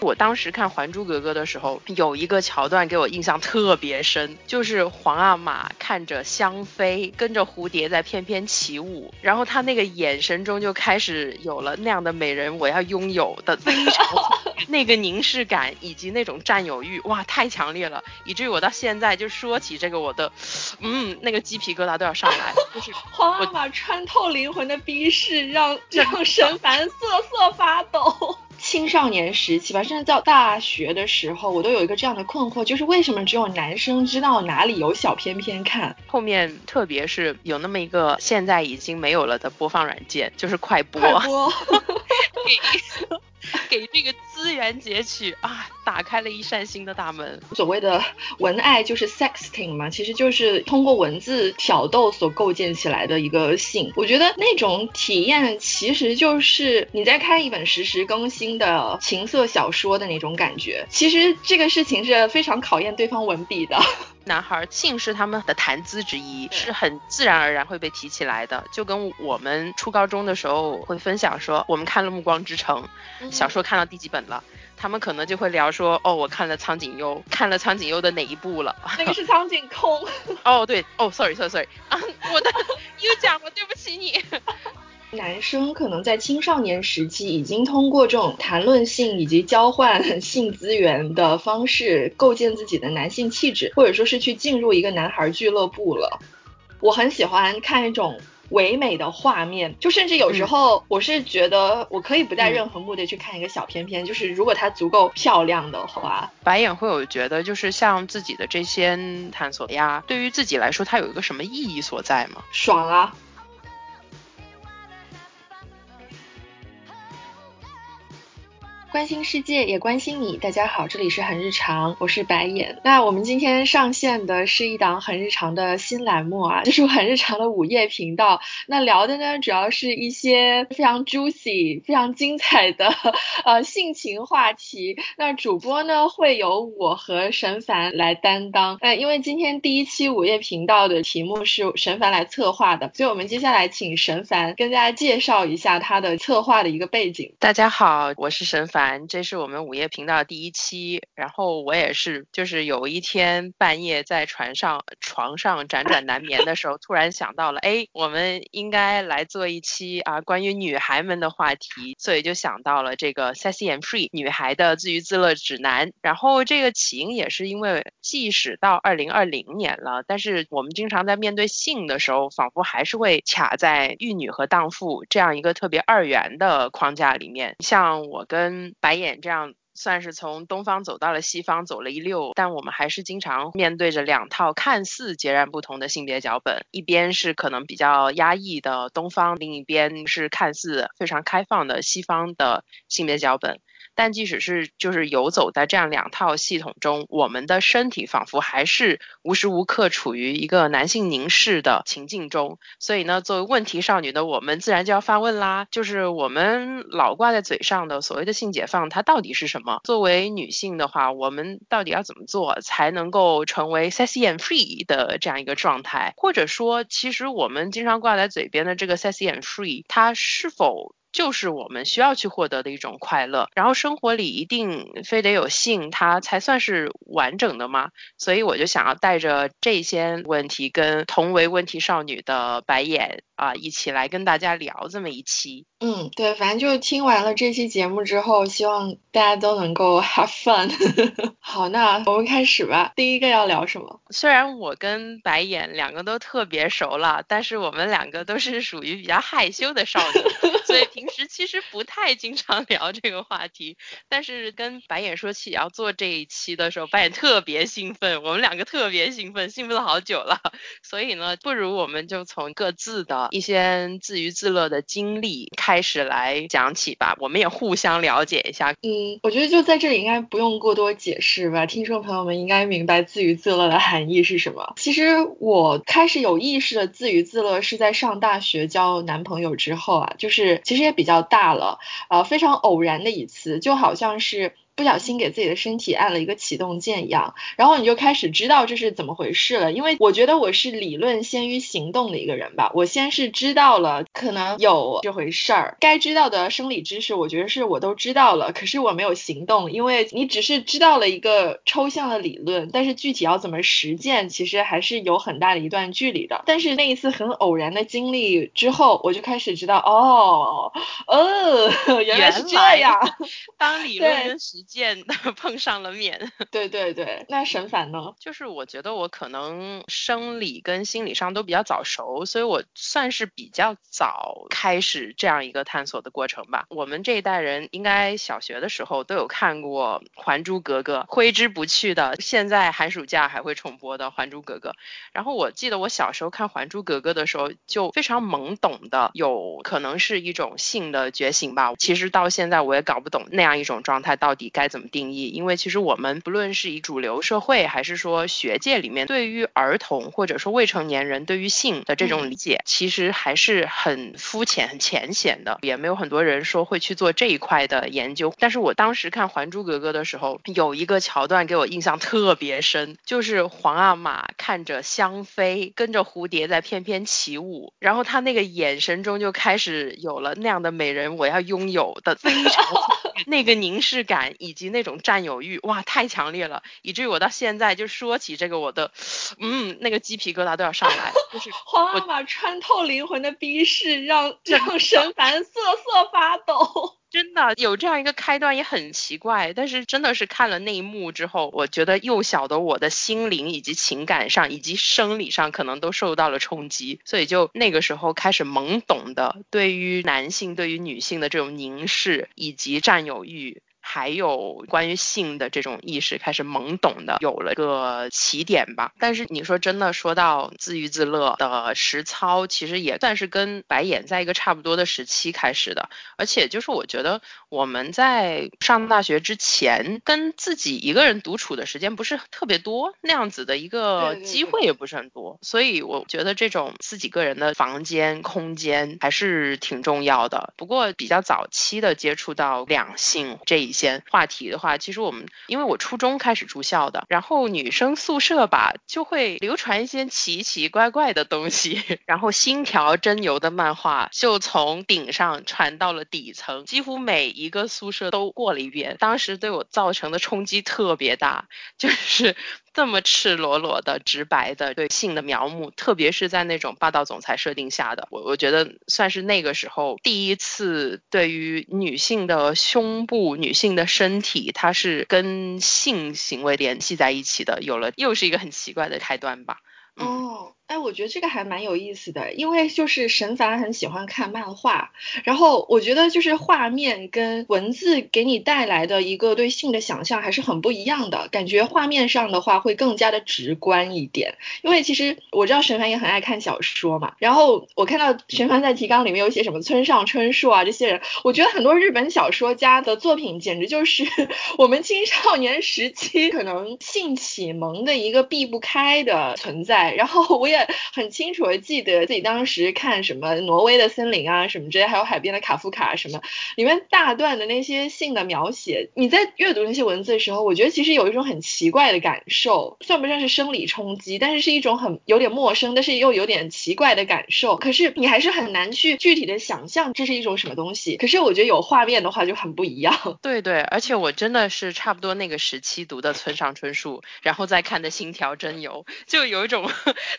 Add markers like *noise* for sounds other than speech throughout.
我当时看《还珠格格》的时候，有一个桥段给我印象特别深，就是皇阿玛看着香妃跟着蝴蝶在翩翩起舞，然后他那个眼神中就开始有了那样的美人我要拥有的非常 *laughs* 那个凝视感以及那种占有欲，哇，太强烈了，以至于我到现在就说起这个我的，嗯，那个鸡皮疙瘩都要上来，就是 *laughs* 皇阿玛穿透灵魂的逼视，让让神凡瑟瑟发抖。青少年时期吧，甚至到大学的时候，我都有一个这样的困惑，就是为什么只有男生知道哪里有小片片看？后面特别是有那么一个现在已经没有了的播放软件，就是快播。快播。*laughs* 给 *laughs* 给这个资源截取啊，打开了一扇新的大门。所谓的文爱就是 sexting 嘛，其实就是通过文字挑逗所构建起来的一个性。我觉得那种体验其实就是你在看一本实时更新的情色小说的那种感觉。其实这个事情是非常考验对方文笔的。男孩性是他们的谈资之一，是很自然而然会被提起来的，就跟我们初高中的时候会分享说，我们看了《暮光之城》小说看到第几本了，他们可能就会聊说，哦，我看了苍井优，看了苍井优的哪一部了？那个是苍井空。*laughs* 哦，对，哦，sorry，sorry，sorry，啊，我的 *laughs* 又讲了，对不起你。男生可能在青少年时期已经通过这种谈论性以及交换 *laughs* 性资源的方式，构建自己的男性气质，或者说是去进入一个男孩俱乐部了。我很喜欢看一种唯美的画面，就甚至有时候我是觉得我可以不带任何目的去看一个小片片，就是如果它足够漂亮的话。白眼会有觉得，就是像自己的这些探索呀，对于自己来说，它有一个什么意义所在吗？爽啊！关心世界也关心你，大家好，这里是很日常，我是白眼。那我们今天上线的是一档很日常的新栏目啊，*laughs* 就是很日常的午夜频道。那聊的呢，主要是一些非常 juicy、非常精彩的 *laughs* 呃性情话题。那主播呢会由我和神凡来担当。那，因为今天第一期午夜频道的题目是神凡来策划的，所以我们接下来请神凡跟大家介绍一下他的策划的一个背景。大家好，我是神凡。这是我们午夜频道第一期，然后我也是，就是有一天半夜在船上床上辗转难眠的时候，突然想到了，哎，我们应该来做一期啊关于女孩们的话题，所以就想到了这个 Sexy and Free 女孩的自娱自乐指南。然后这个起因也是因为，即使到二零二零年了，但是我们经常在面对性的时候，仿佛还是会卡在玉女和荡妇这样一个特别二元的框架里面。像我跟白眼这样算是从东方走到了西方，走了一溜，但我们还是经常面对着两套看似截然不同的性别脚本，一边是可能比较压抑的东方，另一边是看似非常开放的西方的性别脚本。但即使是就是游走在这样两套系统中，我们的身体仿佛还是无时无刻处于一个男性凝视的情境中。所以呢，作为问题少女的我们，自然就要发问啦：就是我们老挂在嘴上的所谓的性解放，它到底是什么？作为女性的话，我们到底要怎么做才能够成为 sexy and free 的这样一个状态？或者说，其实我们经常挂在嘴边的这个 sexy and free，它是否？就是我们需要去获得的一种快乐，然后生活里一定非得有性，它才算是完整的吗？所以我就想要带着这些问题，跟同为问题少女的白眼啊，一起来跟大家聊这么一期。嗯，对，反正就听完了这期节目之后，希望大家都能够 *laughs* have fun。*laughs* 好，那我们开始吧。第一个要聊什么？虽然我跟白眼两个都特别熟了，但是我们两个都是属于比较害羞的少女，所以平时其实不太经常聊这个话题。但是跟白眼说起要做这一期的时候，白眼特别兴奋，我们两个特别兴奋，兴奋了好久了。所以呢，不如我们就从各自的一些自娱自乐的经历。开始来讲起吧，我们也互相了解一下。嗯，我觉得就在这里应该不用过多解释吧，听众朋友们应该明白自娱自乐的含义是什么。其实我开始有意识的自娱自乐是在上大学交男朋友之后啊，就是其实也比较大了，呃，非常偶然的一次，就好像是。不小心给自己的身体按了一个启动键一样，然后你就开始知道这是怎么回事了。因为我觉得我是理论先于行动的一个人吧，我先是知道了可能有这回事儿，该知道的生理知识，我觉得是我都知道了，可是我没有行动，因为你只是知道了一个抽象的理论，但是具体要怎么实践，其实还是有很大的一段距离的。但是那一次很偶然的经历之后，我就开始知道，哦，哦，*laughs* 原来是这样。当理论跟实践 *laughs* 碰上了面。*laughs* 对对对，那沈凡呢？就是我觉得我可能生理跟心理上都比较早熟，所以我算是比较早开始这样一个探索的过程吧。我们这一代人应该小学的时候都有看过《还珠格格》，挥之不去的，现在寒暑假还会重播的《还珠格格》。然后我记得我小时候看《还珠格格》的时候，就非常懵懂的，有可能是一种性的觉醒吧。其实到现在我也搞不懂那样一种状态到底该怎么定义，因为其实我们不论是以主流社会还是说学界里面，对于儿童或者说未成年人对于性的这种理解，其实还是很肤浅、很浅显的，也没有很多人说会去做这一块的研究。但是我当时看《还珠格格》的时候，有一个桥段给我印象特别深，就是皇阿玛看着香妃跟着蝴蝶在翩翩起舞，然后他那个眼神中就开始有了那样的美人我要拥有的非常 *laughs* 那个凝视感以及那种占有欲，哇，太强烈了，以至于我到现在就说起这个，我的，嗯，那个鸡皮疙瘩都要上来。就是 *laughs* 皇阿玛穿透灵魂的逼视，让让神凡瑟瑟发抖。真的有这样一个开端也很奇怪，但是真的是看了那一幕之后，我觉得幼小的我的心灵以及情感上以及生理上可能都受到了冲击，所以就那个时候开始懵懂的对于男性对于女性的这种凝视以及占有欲。还有关于性的这种意识开始懵懂的有了个起点吧，但是你说真的说到自娱自乐的实操，其实也算是跟白眼在一个差不多的时期开始的，而且就是我觉得我们在上大学之前跟自己一个人独处的时间不是特别多，那样子的一个机会也不是很多，所以我觉得这种自己个人的房间空间还是挺重要的。不过比较早期的接触到两性这一。些话题的话，其实我们因为我初中开始住校的，然后女生宿舍吧就会流传一些奇奇怪怪的东西，*laughs* 然后星条真由的漫画就从顶上传到了底层，几乎每一个宿舍都过了一遍，当时对我造成的冲击特别大，*laughs* 就是。这么赤裸裸的、直白的对性的描摹，特别是在那种霸道总裁设定下的，我我觉得算是那个时候第一次对于女性的胸部、女性的身体，它是跟性行为联系在一起的，有了又是一个很奇怪的开端吧。哦。哎，我觉得这个还蛮有意思的，因为就是沈凡很喜欢看漫画，然后我觉得就是画面跟文字给你带来的一个对性的想象还是很不一样的，感觉画面上的话会更加的直观一点。因为其实我知道沈凡也很爱看小说嘛，然后我看到沈凡在提纲里面有写什么村上春树啊这些人，我觉得很多日本小说家的作品简直就是 *laughs* 我们青少年时期可能性启蒙的一个避不开的存在，然后我也。很清楚的记得自己当时看什么挪威的森林啊什么之类，还有海边的卡夫卡什么，里面大段的那些性的描写，你在阅读那些文字的时候，我觉得其实有一种很奇怪的感受，算不上是生理冲击，但是是一种很有点陌生，但是又有点奇怪的感受。可是你还是很难去具体的想象这是一种什么东西。可是我觉得有画面的话就很不一样。对对，而且我真的是差不多那个时期读的村上春树，然后再看的《星条真由》，就有一种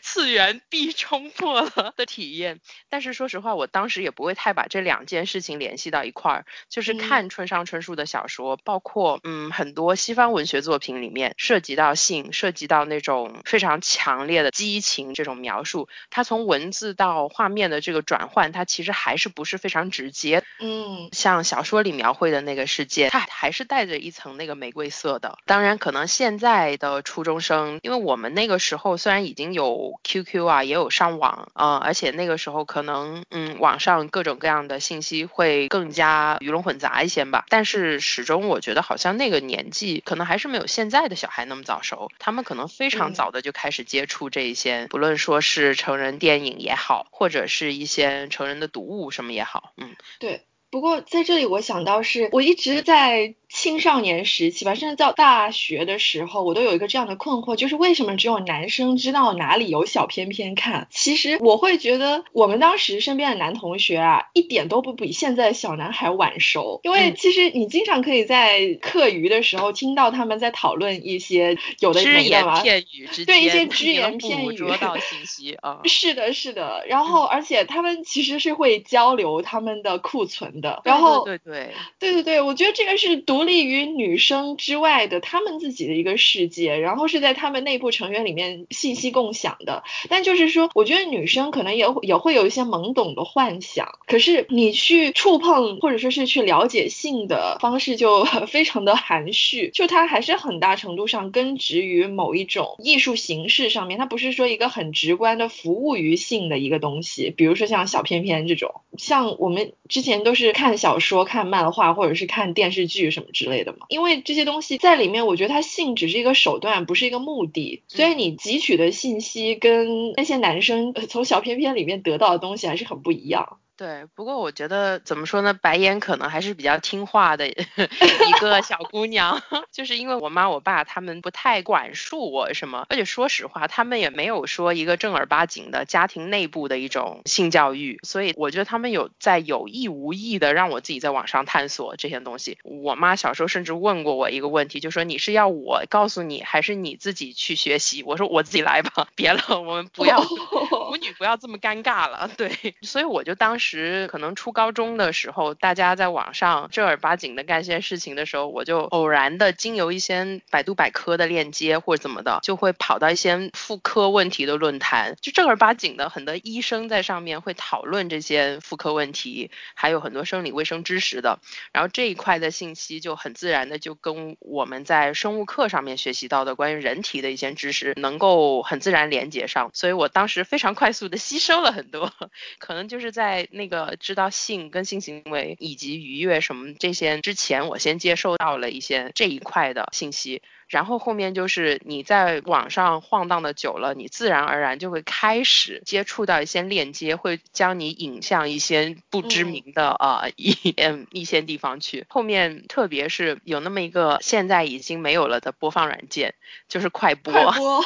次。*laughs* 元壁冲破了的体验，但是说实话，我当时也不会太把这两件事情联系到一块儿。就是看村上春树的小说，包括嗯很多西方文学作品里面涉及到性，涉及到那种非常强烈的激情这种描述，它从文字到画面的这个转换，它其实还是不是非常直接。嗯，像小说里描绘的那个世界，它还是带着一层那个玫瑰色的。当然，可能现在的初中生，因为我们那个时候虽然已经有 Q。Q 啊，也有上网啊，而且那个时候可能，嗯，网上各种各样的信息会更加鱼龙混杂一些吧。但是始终我觉得好像那个年纪可能还是没有现在的小孩那么早熟，他们可能非常早的就开始接触这一些，不论说是成人电影也好，或者是一些成人的读物什么也好，嗯，对。不过在这里，我想到是，我一直在青少年时期吧，甚至到大学的时候，我都有一个这样的困惑，就是为什么只有男生知道哪里有小片片看？其实我会觉得，我们当时身边的男同学啊，一点都不比现在小男孩晚熟，因为其实你经常可以在课余的时候听到他们在讨论一些有的只言片语对一些只言片语捕捉到 *laughs* 信息啊。*laughs* 是的，是的，然后而且他们其实是会交流他们的库存的，然后对对。对对对，我觉得这个是独立于女生之外的他们自己的一个世界，然后是在他们内部成员里面信息共享的。但就是说，我觉得女生可能也也会有一些懵懂的幻想，可是你去触碰或者说是去了解性的方式就非常的含蓄，就它还是很大程度上根植于某一种艺术形式上面，它不是说一个很直观的服务于性的一个东西。比如说像小片片这种，像我们之前都是看小说、看漫画或者是看电视剧什么之类的嘛，因为这些东西在里面，我觉得它性只是一个手段，不是一个目的，所以你汲取的信息跟那些男生从小片片里面得到的东西还是很不一样。对，不过我觉得怎么说呢，白眼可能还是比较听话的 *laughs* 一个小姑娘，*laughs* 就是因为我妈我爸他们不太管束我什么，而且说实话，他们也没有说一个正儿八经的家庭内部的一种性教育，所以我觉得他们有在有意无意的让我自己在网上探索这些东西。我妈小时候甚至问过我一个问题，就说你是要我告诉你，还是你自己去学习？我说我自己来吧，*laughs* 别了，我们不要母女不要这么尴尬了。对，所以我就当时。时可能初高中的时候，大家在网上正儿八经的干一些事情的时候，我就偶然的经由一些百度百科的链接或者怎么的，就会跑到一些妇科问题的论坛，就正儿八经的很多医生在上面会讨论这些妇科问题，还有很多生理卫生知识的。然后这一块的信息就很自然的就跟我们在生物课上面学习到的关于人体的一些知识能够很自然连接上，所以我当时非常快速的吸收了很多，*laughs* 可能就是在。那个知道性跟性行为以及愉悦什么这些之前，我先接受到了一些这一块的信息，然后后面就是你在网上晃荡的久了，你自然而然就会开始接触到一些链接，会将你引向一些不知名的呃一嗯一些地方去。后面特别是有那么一个现在已经没有了的播放软件，就是快播。快播。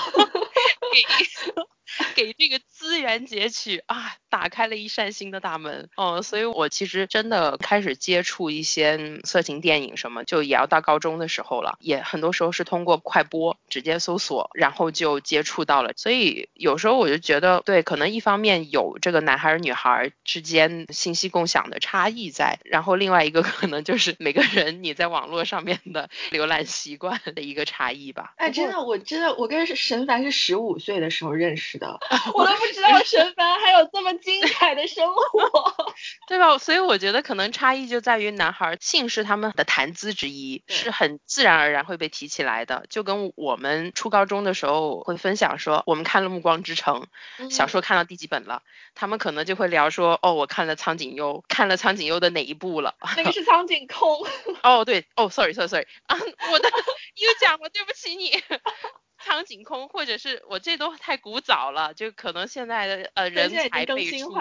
给 *laughs* *laughs* 这个资源截取啊，打开了一扇新的大门哦，所以我其实真的开始接触一些色情电影什么，就也要到高中的时候了，也很多时候是通过快播直接搜索，然后就接触到了。所以有时候我就觉得，对，可能一方面有这个男孩女孩之间信息共享的差异在，然后另外一个可能就是每个人你在网络上面的浏览习惯的一个差异吧。哎，真的，我真的，我跟沈凡是十五岁的时候认识的。*laughs* 我都不知道神凡还有这么精彩的生活，*laughs* 对吧？所以我觉得可能差异就在于男孩性是他们的谈资之一，是很自然而然会被提起来的。就跟我们初高中的时候会分享说，我们看了《暮光之城》小说看到第几本了，他们可能就会聊说，哦，我看了苍井优，看了苍井优的哪一部了？那个是苍井空。*laughs* 哦，对，哦，sorry，sorry，sorry，啊，我的又讲了，对不起你。苍井空，或者是我这都太古早了，就可能现在的呃人才辈出，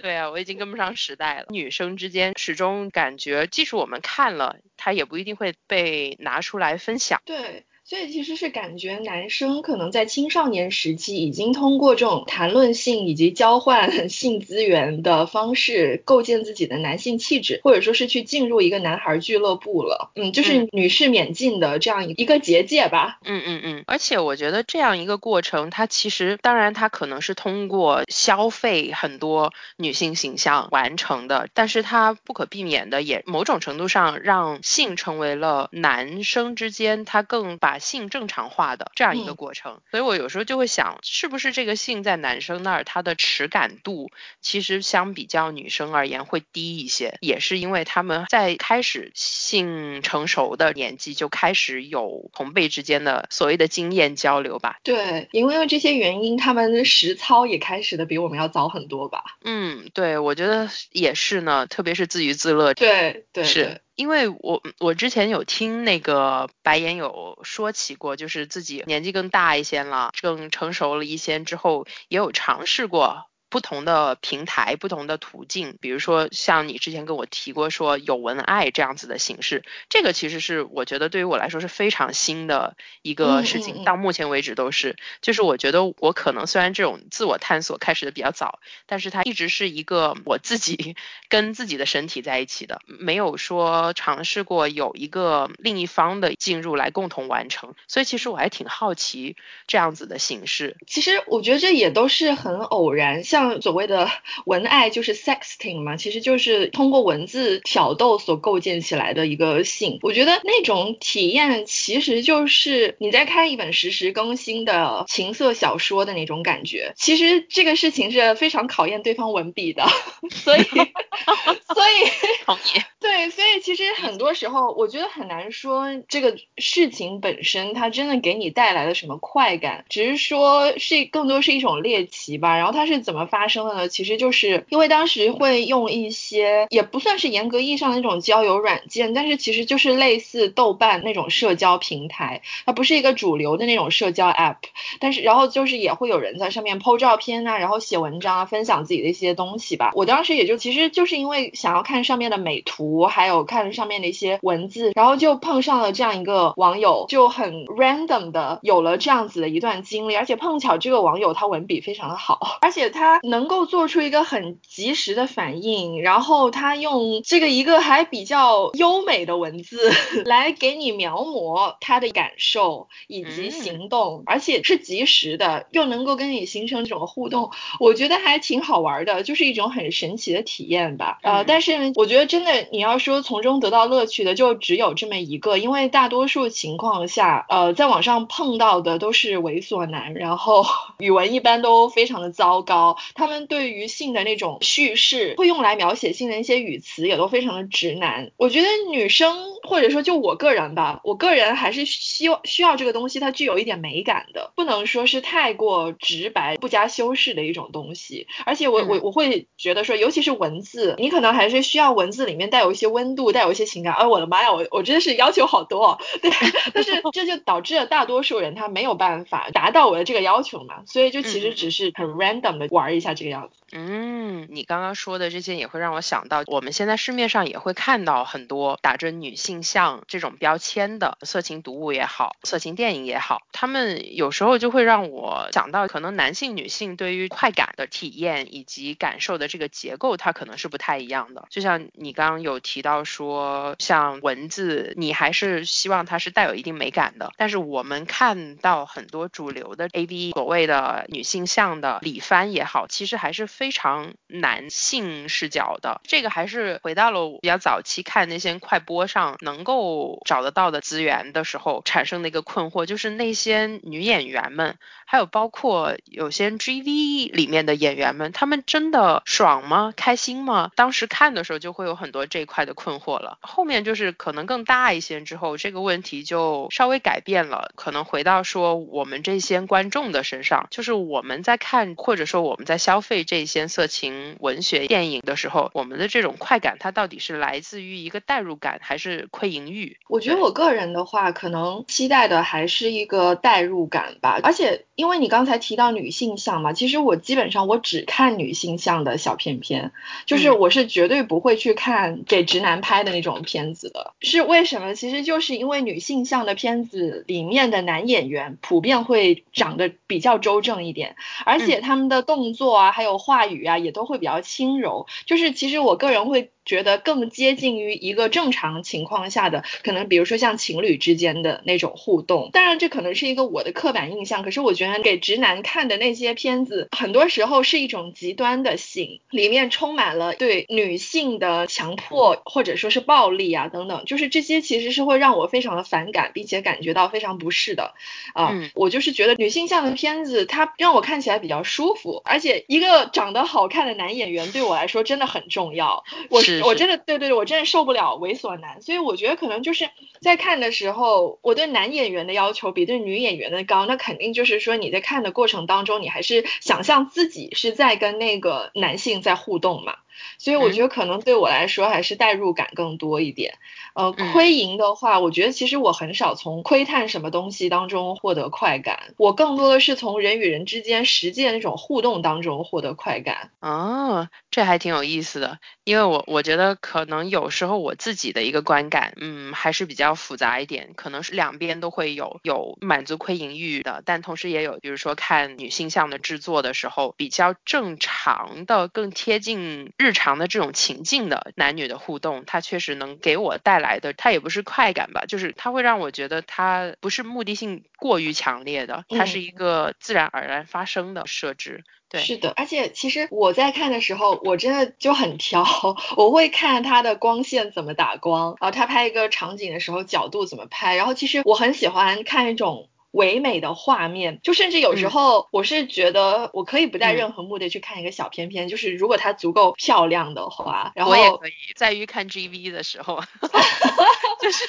对啊，我已经跟不上时代了。女生之间始终感觉，即使我们看了，它也不一定会被拿出来分享。对。所以其实是感觉男生可能在青少年时期已经通过这种谈论性以及交换 *laughs* 性资源的方式构建自己的男性气质，或者说是去进入一个男孩俱乐部了。嗯，就是女士免进的这样一个结界吧。嗯嗯嗯。而且我觉得这样一个过程，它其实当然它可能是通过消费很多女性形象完成的，但是它不可避免的也某种程度上让性成为了男生之间他更把。性正常化的这样一个过程，所以我有时候就会想，是不是这个性在男生那儿，他的耻感度其实相比较女生而言会低一些，也是因为他们在开始性成熟的年纪就开始有同辈之间的所谓的经验交流吧。对，因为这些原因，他们实操也开始的比我们要早很多吧。嗯，对，我觉得也是呢，特别是自娱自乐。对对是。因为我我之前有听那个白岩有说起过，就是自己年纪更大一些了，更成熟了一些之后，也有尝试过不同的平台、不同的途径，比如说像你之前跟我提过说有文爱这样子的形式，这个其实是我觉得对于我来说是非常新的一个事情，到目前为止都是，就是我觉得我可能虽然这种自我探索开始的比较早，但是它一直是一个我自己 *laughs* 跟自己的身体在一起的，没有说尝试过有一个另一方的进入来共同完成，所以其实我还挺好奇这样子的形式。其实我觉得这也都是很偶然，像。像所谓的文爱就是 sexting 嘛，其实就是通过文字挑逗所构建起来的一个性。我觉得那种体验其实就是你在看一本实时更新的情色小说的那种感觉。其实这个事情是非常考验对方文笔的，*laughs* *laughs* 所以，所以，同意。对，所以其实很多时候我觉得很难说这个事情本身它真的给你带来了什么快感，只是说是更多是一种猎奇吧。然后它是怎么？发生了呢，其实就是因为当时会用一些也不算是严格意义上的那种交友软件，但是其实就是类似豆瓣那种社交平台，它不是一个主流的那种社交 app，但是然后就是也会有人在上面 po 照片啊，然后写文章啊，分享自己的一些东西吧。我当时也就其实就是因为想要看上面的美图，还有看上面的一些文字，然后就碰上了这样一个网友，就很 random 的有了这样子的一段经历，而且碰巧这个网友他文笔非常的好，而且他。能够做出一个很及时的反应，然后他用这个一个还比较优美的文字 *laughs* 来给你描摹他的感受以及行动，而且是及时的，又能够跟你形成这种互动，我觉得还挺好玩的，就是一种很神奇的体验吧。呃，但是我觉得真的你要说从中得到乐趣的，就只有这么一个，因为大多数情况下，呃，在网上碰到的都是猥琐男，然后 *laughs* 语文一般都非常的糟糕。他们对于性的那种叙事，会用来描写性的一些语词，也都非常的直男。我觉得女生或者说就我个人吧，我个人还是希望需要这个东西，它具有一点美感的，不能说是太过直白、不加修饰的一种东西。而且我我我会觉得说，尤其是文字，你可能还是需要文字里面带有一些温度，带有一些情感。哎，我的妈呀，我我真的是要求好多，哦 *laughs* 对。但是 *laughs* 这就导致了大多数人他没有办法达到我的这个要求嘛，所以就其实只是很 random 的玩一下。这个样子，嗯，你刚刚说的这些也会让我想到，我们现在市面上也会看到很多打着女性向这种标签的色情读物也好，色情电影也好，他们有时候就会让我想到，可能男性、女性对于快感的体验以及感受的这个结构，它可能是不太一样的。就像你刚刚有提到说，像文字，你还是希望它是带有一定美感的，但是我们看到很多主流的 A V，所谓的女性向的里番也好。其实还是非常男性视角的，这个还是回到了比较早期看那些快播上能够找得到的资源的时候产生的一个困惑，就是那些女演员们，还有包括有些 GV 里面的演员们，他们真的爽吗？开心吗？当时看的时候就会有很多这一块的困惑了。后面就是可能更大一些之后，这个问题就稍微改变了，可能回到说我们这些观众的身上，就是我们在看，或者说我们在。消费这些色情文学电影的时候，我们的这种快感，它到底是来自于一个代入感，还是窥淫欲？我觉得我个人的话，可能期待的还是一个代入感吧。而且，因为你刚才提到女性向嘛，其实我基本上我只看女性向的小片片，就是我是绝对不会去看给直男拍的那种片子的。是为什么？其实就是因为女性向的片子里面的男演员普遍会长得比较周正一点，而且他们的动作。啊，还有话语啊，也都会比较轻柔。就是其实我个人会。觉得更接近于一个正常情况下的，可能比如说像情侣之间的那种互动。当然，这可能是一个我的刻板印象。可是我觉得给直男看的那些片子，很多时候是一种极端的性，里面充满了对女性的强迫或者说是暴力啊等等。就是这些其实是会让我非常的反感，并且感觉到非常不适的。啊，我就是觉得女性向的片子，它让我看起来比较舒服，而且一个长得好看的男演员对我来说真的很重要。我是。我真的对对对，我真的受不了猥琐男，所以我觉得可能就是在看的时候，我对男演员的要求比对女演员的高，那肯定就是说你在看的过程当中，你还是想象自己是在跟那个男性在互动嘛。所以我觉得可能对我来说还是代入感更多一点。呃，窥营的话，我觉得其实我很少从窥探什么东西当中获得快感，我更多的是从人与人之间实际的那种互动当中获得快感。哦，这还挺有意思的，因为我我觉得可能有时候我自己的一个观感，嗯，还是比较复杂一点，可能是两边都会有，有满足窥淫欲的，但同时也有，比如说看女性向的制作的时候，比较正常的、更贴近日常的这种情境的男女的互动，它确实能给我带来。来的，它也不是快感吧，就是它会让我觉得它不是目的性过于强烈的，它是一个自然而然发生的设置。对，是的，而且其实我在看的时候，我真的就很挑，*laughs* 我会看它的光线怎么打光，然后他拍一个场景的时候角度怎么拍，然后其实我很喜欢看一种。唯美的画面，就甚至有时候我是觉得我可以不带任何目的去看一个小片片，就是如果它足够漂亮的话，然后我也可以在于看 GV 的时候，*laughs* 就是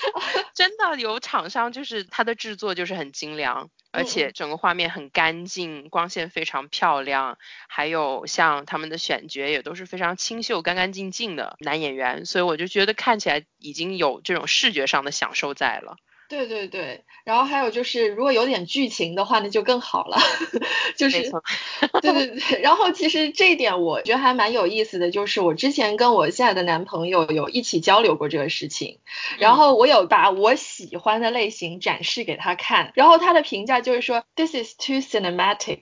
真的有厂商就是它的制作就是很精良，而且整个画面很干净，光线非常漂亮，还有像他们的选角也都是非常清秀、干干净净的男演员，所以我就觉得看起来已经有这种视觉上的享受在了。对对对，然后还有就是，如果有点剧情的话，那就更好了。*laughs* 就是，对对对。然后其实这一点我觉得还蛮有意思的，就是我之前跟我现在的男朋友有一起交流过这个事情，然后我有把我喜欢的类型展示给他看，然后他的评价就是说，This is too cinematic，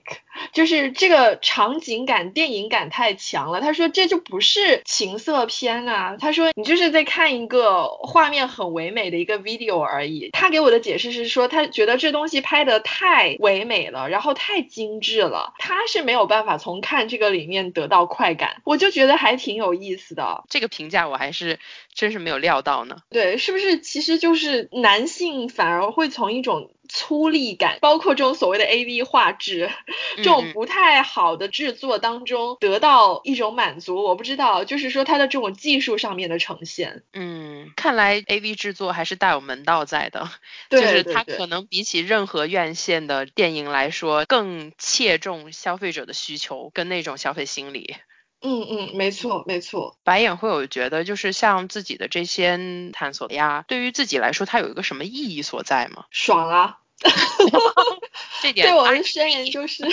就是这个场景感、电影感太强了。他说这就不是情色片啊，他说你就是在看一个画面很唯美的一个 video 而已。他给我的解释是说，他觉得这东西拍的太唯美了，然后太精致了，他是没有办法从看这个里面得到快感。我就觉得还挺有意思的，这个评价我还是真是没有料到呢。对，是不是其实就是男性反而会从一种。粗粝感，包括这种所谓的 A V 画质，这种不太好的制作当中得到一种满足，我不知道，就是说它的这种技术上面的呈现。嗯，看来 A V 制作还是大有门道在的，就是它可能比起任何院线的电影来说，更切中消费者的需求跟那种消费心理。嗯嗯，没错没错。白眼会有觉得，就是像自己的这些探索呀，对于自己来说，它有一个什么意义所在吗？爽啊！*laughs* 这点对我的宣言就是，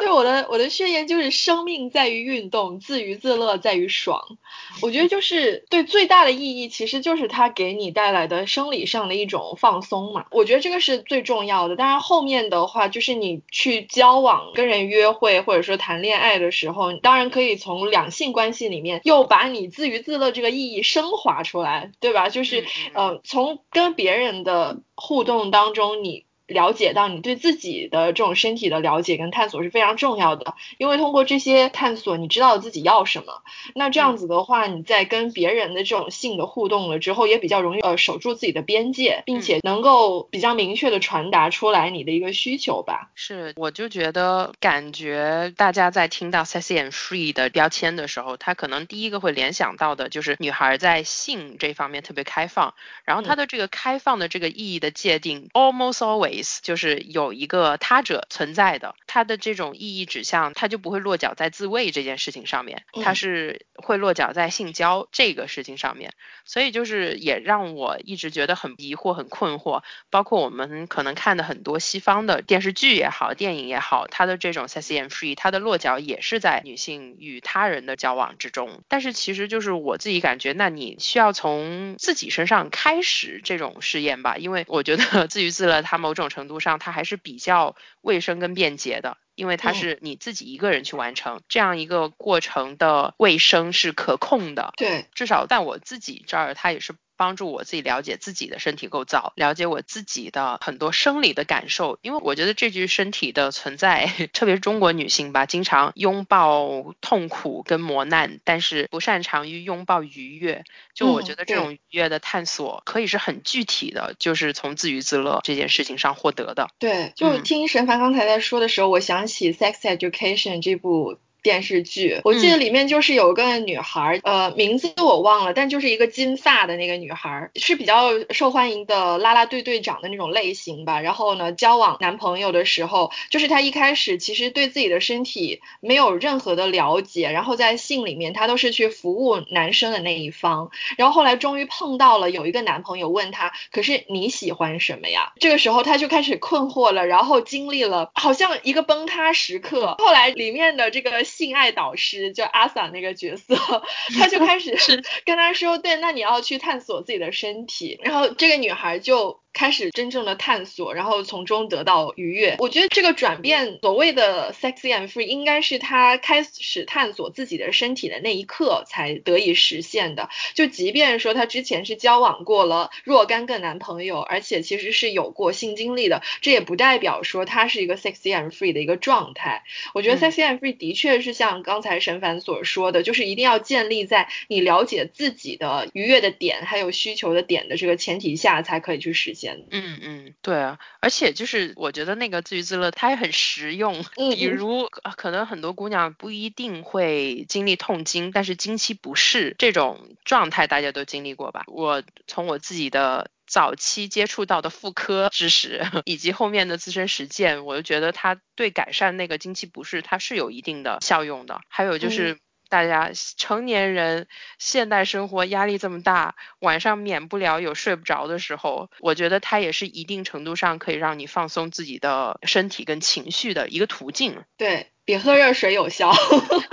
对我的我的宣言就是，生命在于运动，自娱自乐在于爽。我觉得就是对最大的意义，其实就是它给你带来的生理上的一种放松嘛。我觉得这个是最重要的。当然后面的话，就是你去交往、跟人约会或者说谈恋爱的时候，当然可以从两性关系里面又把你自娱自乐这个意义升华出来，对吧？就是呃，从跟别人的互动当中，你。了解到你对自己的这种身体的了解跟探索是非常重要的，因为通过这些探索，你知道自己要什么。那这样子的话，你在跟别人的这种性的互动了之后，也比较容易呃守住自己的边界，并且能够比较明确的传达出来你的一个需求吧。是，我就觉得感觉大家在听到 sexy and free 的标签的时候，他可能第一个会联想到的就是女孩在性这方面特别开放，然后她的这个开放的这个意义的界定，almost always。就是有一个他者存在的，他的这种意义指向，他就不会落脚在自慰这件事情上面，他是会落脚在性交这个事情上面，所以就是也让我一直觉得很疑惑、很困惑。包括我们可能看的很多西方的电视剧也好、电影也好，它的这种 sexy and free，它的落脚也是在女性与他人的交往之中。但是其实就是我自己感觉，那你需要从自己身上开始这种试验吧，因为我觉得自娱自乐，它某种。程度上，它还是比较卫生跟便捷的，因为它是你自己一个人去完成这样一个过程的卫生是可控的。对，至少在我自己这儿，它也是。帮助我自己了解自己的身体构造，了解我自己的很多生理的感受。因为我觉得这具身体的存在，*laughs* 特别是中国女性吧，经常拥抱痛苦跟磨难，但是不擅长于拥抱愉悦。就我觉得这种愉悦的探索，可以是很具体的，就是从自娱自乐这件事情上获得的。对，就听沈凡刚才在说的时候，我想起《Sex Education》这部。电视剧，我记得里面就是有个女孩，呃，名字我忘了，但就是一个金发的那个女孩，是比较受欢迎的啦啦队队长的那种类型吧。然后呢，交往男朋友的时候，就是她一开始其实对自己的身体没有任何的了解，然后在性里面她都是去服务男生的那一方。然后后来终于碰到了有一个男朋友问她，可是你喜欢什么呀？这个时候她就开始困惑了，然后经历了好像一个崩塌时刻。后来里面的这个性爱导师就阿萨那个角色，*laughs* 他就开始跟他说，对，那你要去探索自己的身体。然后这个女孩就。开始真正的探索，然后从中得到愉悦。我觉得这个转变，所谓的 sexy and free，应该是他开始探索自己的身体的那一刻才得以实现的。就即便说他之前是交往过了若干个男朋友，而且其实是有过性经历的，这也不代表说他是一个 sexy and free 的一个状态。我觉得 sexy and free 的确是像刚才沈凡所说的，就是一定要建立在你了解自己的愉悦的点还有需求的点的这个前提下，才可以去实现。嗯嗯，对啊，而且就是我觉得那个自娱自乐，它也很实用。比如可能很多姑娘不一定会经历痛经，但是经期不适这种状态大家都经历过吧？我从我自己的早期接触到的妇科知识，*laughs* 以及后面的自身实践，我就觉得它对改善那个经期不适，它是有一定的效用的。还有就是。大家成年人现代生活压力这么大，晚上免不了有睡不着的时候。我觉得它也是一定程度上可以让你放松自己的身体跟情绪的一个途径。对。比喝热水有效，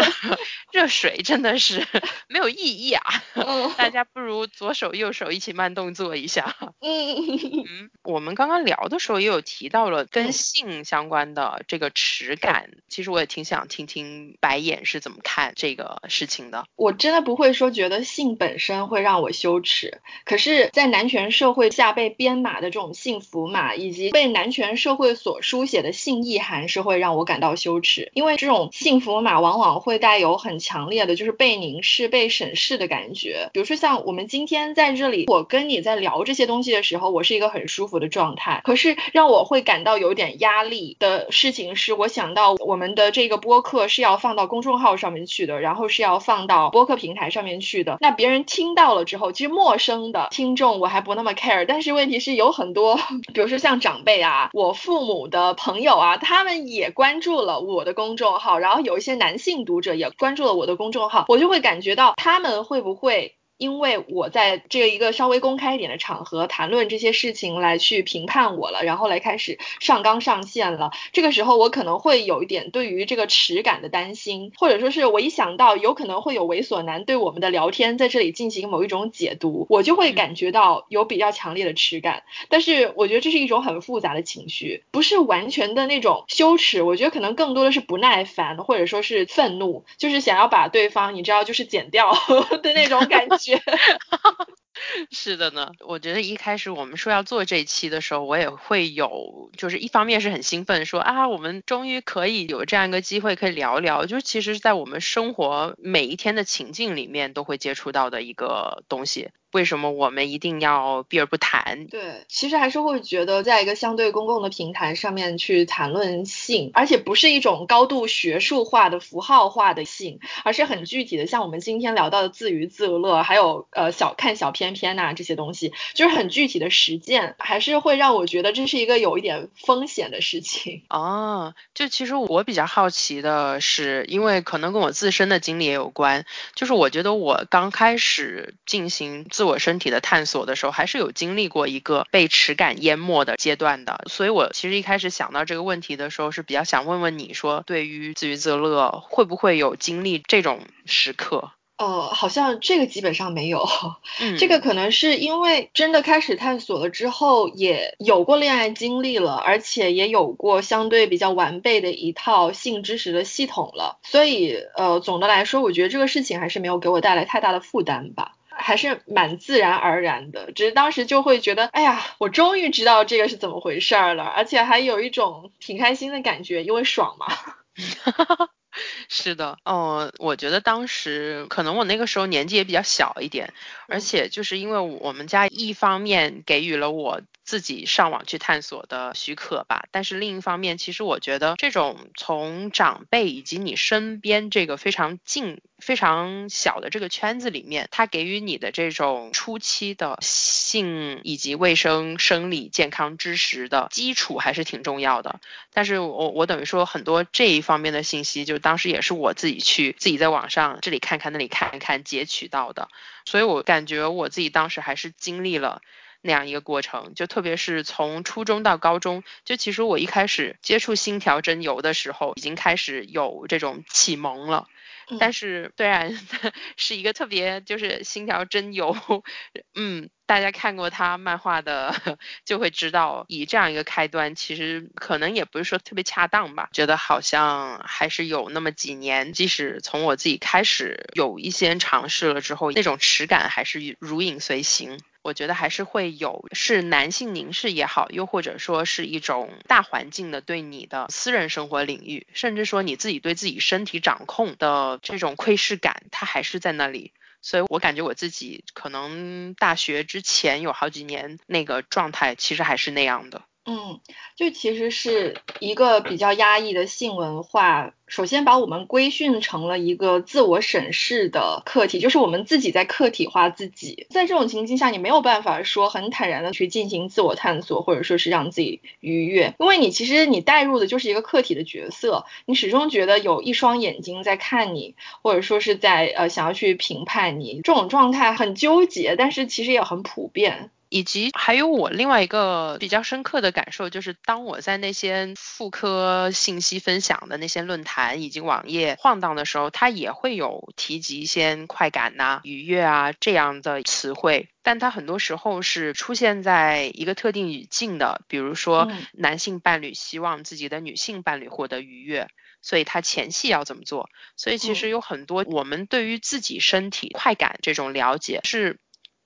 *laughs* 热水真的是没有意义啊！大家不如左手右手一起慢动作一下。*laughs* 嗯嗯，我们刚刚聊的时候也有提到了跟性相关的这个耻感，其实我也挺想听听白眼是怎么看这个事情的。我真的不会说觉得性本身会让我羞耻，可是，在男权社会下被编码的这种幸福码，以及被男权社会所书写的性意涵，是会让我感到羞耻。因为因为这种幸福码往往会带有很强烈的，就是被凝视、被审视的感觉。比如说像我们今天在这里，我跟你在聊这些东西的时候，我是一个很舒服的状态。可是让我会感到有点压力的事情是，我想到我们的这个播客是要放到公众号上面去的，然后是要放到播客平台上面去的。那别人听到了之后，其实陌生的听众我还不那么 care，但是问题是有很多，比如说像长辈啊、我父母的朋友啊，他们也关注了我的公。公众号，然后有一些男性读者也关注了我的公众号，我就会感觉到他们会不会。因为我在这一个稍微公开一点的场合谈论这些事情来去评判我了，然后来开始上纲上线了。这个时候我可能会有一点对于这个耻感的担心，或者说是我一想到有可能会有猥琐男对我们的聊天在这里进行某一种解读，我就会感觉到有比较强烈的耻感。但是我觉得这是一种很复杂的情绪，不是完全的那种羞耻，我觉得可能更多的是不耐烦，或者说是愤怒，就是想要把对方你知道就是剪掉 *laughs* 的那种感觉。绝哈哈 *laughs* 是的呢，我觉得一开始我们说要做这一期的时候，我也会有，就是一方面是很兴奋，说啊，我们终于可以有这样一个机会可以聊聊，就是其实是，在我们生活每一天的情境里面都会接触到的一个东西。为什么我们一定要避而不谈？对，其实还是会觉得，在一个相对公共的平台上面去谈论性，而且不是一种高度学术化的符号化的性，而是很具体的，像我们今天聊到的自娱自乐，还有呃小看小片偏偏呐这些东西，就是很具体的实践，还是会让我觉得这是一个有一点风险的事情。哦，就其实我比较好奇的是，因为可能跟我自身的经历也有关，就是我觉得我刚开始进行自我身体的探索的时候，还是有经历过一个被耻感淹没的阶段的，所以我其实一开始想到这个问题的时候，是比较想问问你说，对于自娱自乐，会不会有经历这种时刻？呃，好像这个基本上没有，*laughs* 这个可能是因为真的开始探索了之后，也有过恋爱经历了，而且也有过相对比较完备的一套性知识的系统了，所以呃，总的来说，我觉得这个事情还是没有给我带来太大的负担吧。还是蛮自然而然的，只是当时就会觉得，哎呀，我终于知道这个是怎么回事了，而且还有一种挺开心的感觉，因为爽嘛。*laughs* *laughs* *laughs* 是的，哦，我觉得当时可能我那个时候年纪也比较小一点，而且就是因为我们家一方面给予了我。自己上网去探索的许可吧。但是另一方面，其实我觉得这种从长辈以及你身边这个非常近、非常小的这个圈子里面，他给予你的这种初期的性以及卫生、生理健康知识的基础还是挺重要的。但是我我等于说很多这一方面的信息，就当时也是我自己去自己在网上这里看看那里看看截取到的，所以我感觉我自己当时还是经历了。那样一个过程，就特别是从初中到高中，就其实我一开始接触星条真油的时候，已经开始有这种启蒙了。但是虽然 *laughs* 是一个特别就是星条真油，嗯，大家看过他漫画的 *laughs* 就会知道，以这样一个开端，其实可能也不是说特别恰当吧。觉得好像还是有那么几年，即使从我自己开始有一些尝试了之后，那种耻感还是如影随形。我觉得还是会有，是男性凝视也好，又或者说是一种大环境的对你的私人生活领域，甚至说你自己对自己身体掌控的这种窥视感，它还是在那里。所以我感觉我自己可能大学之前有好几年那个状态，其实还是那样的。嗯，就其实是一个比较压抑的性文化，首先把我们规训成了一个自我审视的客体，就是我们自己在客体化自己。在这种情境下，你没有办法说很坦然的去进行自我探索，或者说是让自己愉悦，因为你其实你带入的就是一个客体的角色，你始终觉得有一双眼睛在看你，或者说是在呃想要去评判你，这种状态很纠结，但是其实也很普遍。以及还有我另外一个比较深刻的感受，就是当我在那些妇科信息分享的那些论坛以及网页晃荡的时候，它也会有提及一些快感呐、愉悦啊这样的词汇，但它很多时候是出现在一个特定语境的，比如说男性伴侣希望自己的女性伴侣获得愉悦，所以他前戏要怎么做？所以其实有很多我们对于自己身体快感这种了解是。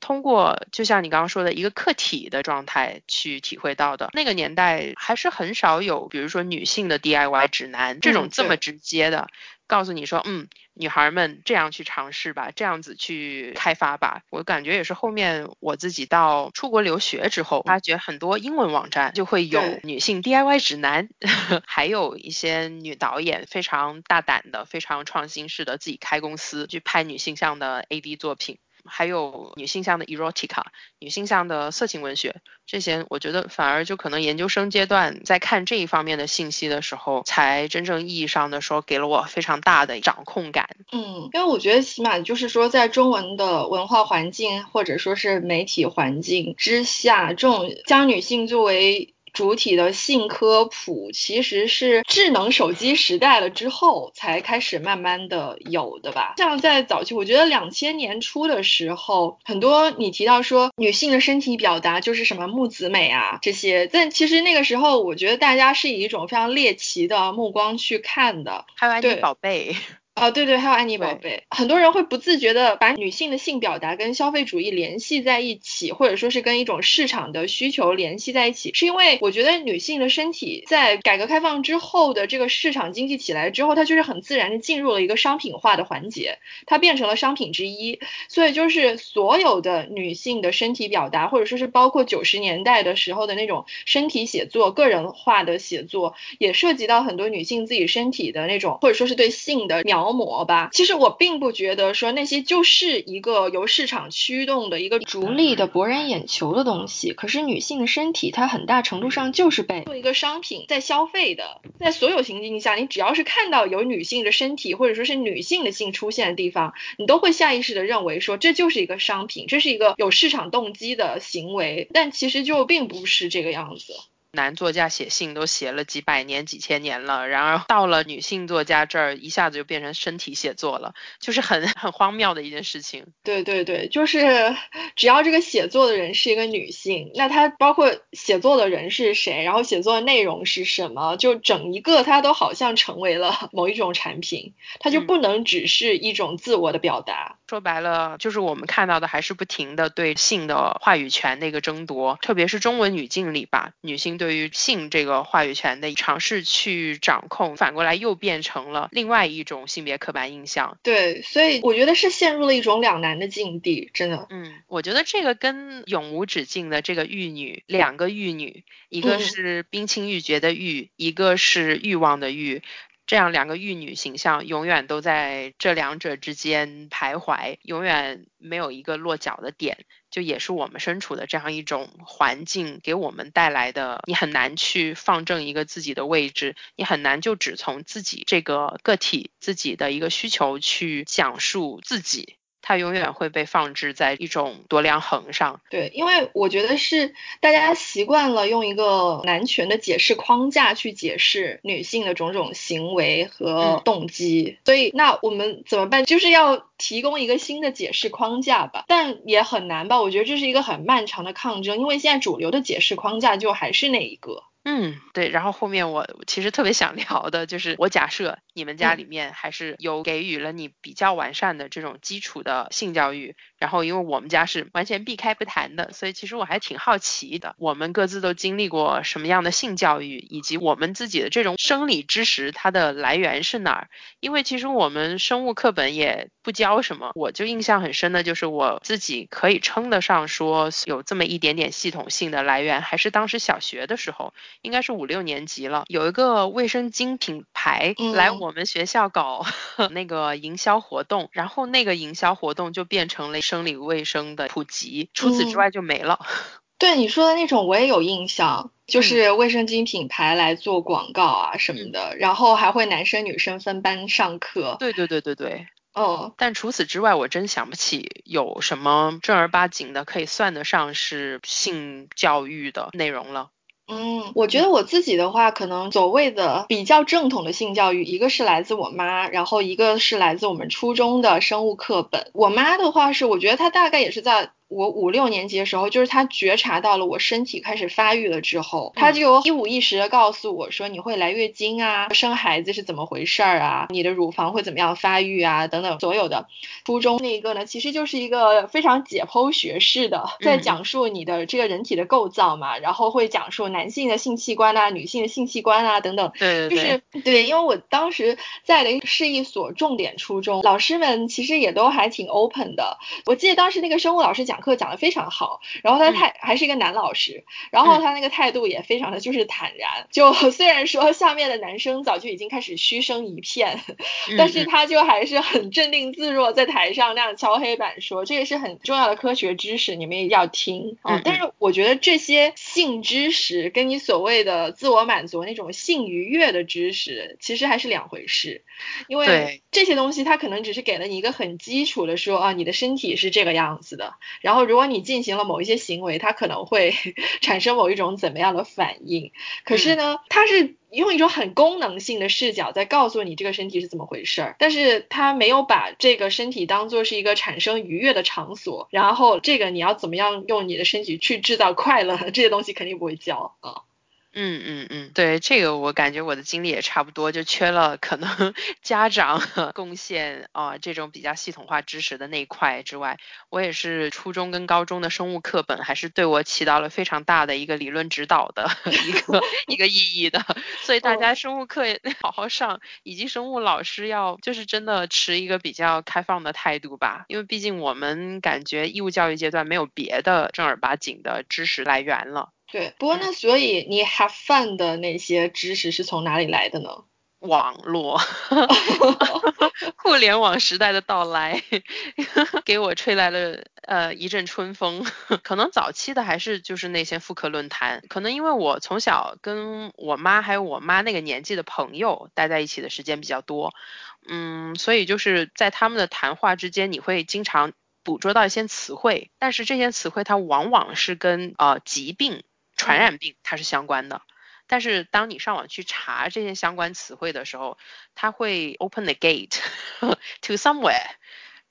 通过就像你刚刚说的一个客体的状态去体会到的，那个年代还是很少有，比如说女性的 DIY 指南这种这么直接的，告诉你说，嗯，女孩们这样去尝试吧，这样子去开发吧。我感觉也是后面我自己到出国留学之后，发觉很多英文网站就会有女性 DIY 指南，*laughs* 还有一些女导演非常大胆的、非常创新式的自己开公司去拍女性向的 AD 作品。还有女性向的 erotica，女性向的色情文学，这些我觉得反而就可能研究生阶段在看这一方面的信息的时候，才真正意义上的说给了我非常大的掌控感。嗯，因为我觉得起码就是说在中文的文化环境或者说是媒体环境之下，这种将女性作为主体的性科普其实是智能手机时代了之后才开始慢慢的有的吧。像在早期，我觉得两千年初的时候，很多你提到说女性的身体表达就是什么木子美啊这些，但其实那个时候我觉得大家是以一种非常猎奇的目光去看的。还有安妮宝贝。啊，对对，还有安妮宝贝，很多人会不自觉的把女性的性表达跟消费主义联系在一起，或者说是跟一种市场的需求联系在一起，是因为我觉得女性的身体在改革开放之后的这个市场经济起来之后，它就是很自然的进入了一个商品化的环节，它变成了商品之一，所以就是所有的女性的身体表达，或者说是包括九十年代的时候的那种身体写作、个人化的写作，也涉及到很多女性自己身体的那种，或者说是对性的描。模吧，其实我并不觉得说那些就是一个由市场驱动的一个逐利的博人眼球的东西。可是女性的身体，它很大程度上就是被做一个商品在消费的。在所有情境下，你只要是看到有女性的身体或者说是女性的性出现的地方，你都会下意识的认为说这就是一个商品，这是一个有市场动机的行为。但其实就并不是这个样子。男作家写信都写了几百年、几千年了，然而到了女性作家这儿，一下子就变成身体写作了，就是很 *laughs* 很荒谬的一件事情。对对对，就是只要这个写作的人是一个女性，那她包括写作的人是谁，然后写作的内容是什么，就整一个她都好像成为了某一种产品，它就不能只是一种自我的表达。说白了，就是我们看到的还是不停的对性的话语权的一个争夺，特别是中文语境里吧，女性。性对于性这个话语权的尝试去掌控，反过来又变成了另外一种性别刻板印象。对，所以我觉得是陷入了一种两难的境地，真的。嗯，我觉得这个跟永无止境的这个玉女，两个玉女，一个是冰清玉洁的玉，一个是欲望的欲。这样两个玉女形象永远都在这两者之间徘徊，永远没有一个落脚的点，就也是我们身处的这样一种环境给我们带来的，你很难去放正一个自己的位置，你很难就只从自己这个个体自己的一个需求去讲述自己。它永远会被放置在一种多量衡上。对，因为我觉得是大家习惯了用一个男权的解释框架去解释女性的种种行为和动机，所以那我们怎么办？就是要提供一个新的解释框架吧，但也很难吧？我觉得这是一个很漫长的抗争，因为现在主流的解释框架就还是那一个。嗯，对，然后后面我其实特别想聊的就是，我假设你们家里面还是有给予了你比较完善的这种基础的性教育。然后，因为我们家是完全避开不谈的，所以其实我还挺好奇的。我们各自都经历过什么样的性教育，以及我们自己的这种生理知识，它的来源是哪儿？因为其实我们生物课本也不教什么。我就印象很深的就是我自己可以称得上说有这么一点点系统性的来源，还是当时小学的时候，应该是五六年级了，有一个卫生巾品牌来我们学校搞 *laughs* 那个营销活动，然后那个营销活动就变成了。生理卫生的普及，除此之外就没了。*laughs* 对你说的那种，我也有印象，就是卫生巾品牌来做广告啊什么的，然后还会男生女生分班上课。对对对对对。哦，但除此之外，我真想不起有什么正儿八经的可以算得上是性教育的内容了。嗯，我觉得我自己的话，可能所谓的比较正统的性教育，一个是来自我妈，然后一个是来自我们初中的生物课本。我妈的话是，我觉得她大概也是在。我五六年级的时候，就是他觉察到了我身体开始发育了之后，他就一五一十的告诉我说，你会来月经啊，生孩子是怎么回事儿啊，你的乳房会怎么样发育啊，等等，所有的。初中那一个呢，其实就是一个非常解剖学式的，在讲述你的这个人体的构造嘛，然后会讲述男性的性器官啊，女性的性器官啊等等。对对对。就是对，因为我当时在的是一所重点初中，老师们其实也都还挺 open 的。我记得当时那个生物老师讲。讲课讲得非常好，然后他态还是一个男老师，然后他那个态度也非常的就是坦然，就虽然说下面的男生早就已经开始嘘声一片，但是他就还是很镇定自若，在台上那样敲黑板说，这个是很重要的科学知识，你们也要听。嗯，但是我觉得这些性知识跟你所谓的自我满足那种性愉悦的知识，其实还是两回事，因为这些东西它可能只是给了你一个很基础的说啊，你的身体是这个样子的。然后，如果你进行了某一些行为，它可能会 *laughs* 产生某一种怎么样的反应？可是呢，它是用一种很功能性的视角在告诉你这个身体是怎么回事儿，但是它没有把这个身体当做是一个产生愉悦的场所。然后，这个你要怎么样用你的身体去制造快乐？*laughs* 这些东西肯定不会教啊。嗯嗯嗯，对这个我感觉我的经历也差不多，就缺了可能 *laughs* 家长贡献啊这种比较系统化知识的那一块之外，我也是初中跟高中的生物课本还是对我起到了非常大的一个理论指导的 *laughs* 一个一个意义的，所以大家生物课也好好上，以及生物老师要就是真的持一个比较开放的态度吧，因为毕竟我们感觉义务教育阶段没有别的正儿八经的知识来源了。对，不过那所以你 have fun 的那些知识是从哪里来的呢？网络 *laughs* *laughs* 互联网时代的到来，*laughs* 给我吹来了呃一阵春风。可能早期的还是就是那些妇科论坛，可能因为我从小跟我妈还有我妈那个年纪的朋友待在一起的时间比较多，嗯，所以就是在他们的谈话之间，你会经常捕捉到一些词汇，但是这些词汇它往往是跟呃疾病。传染病它是相关的，但是当你上网去查这些相关词汇的时候，它会 open the gate *laughs* to somewhere。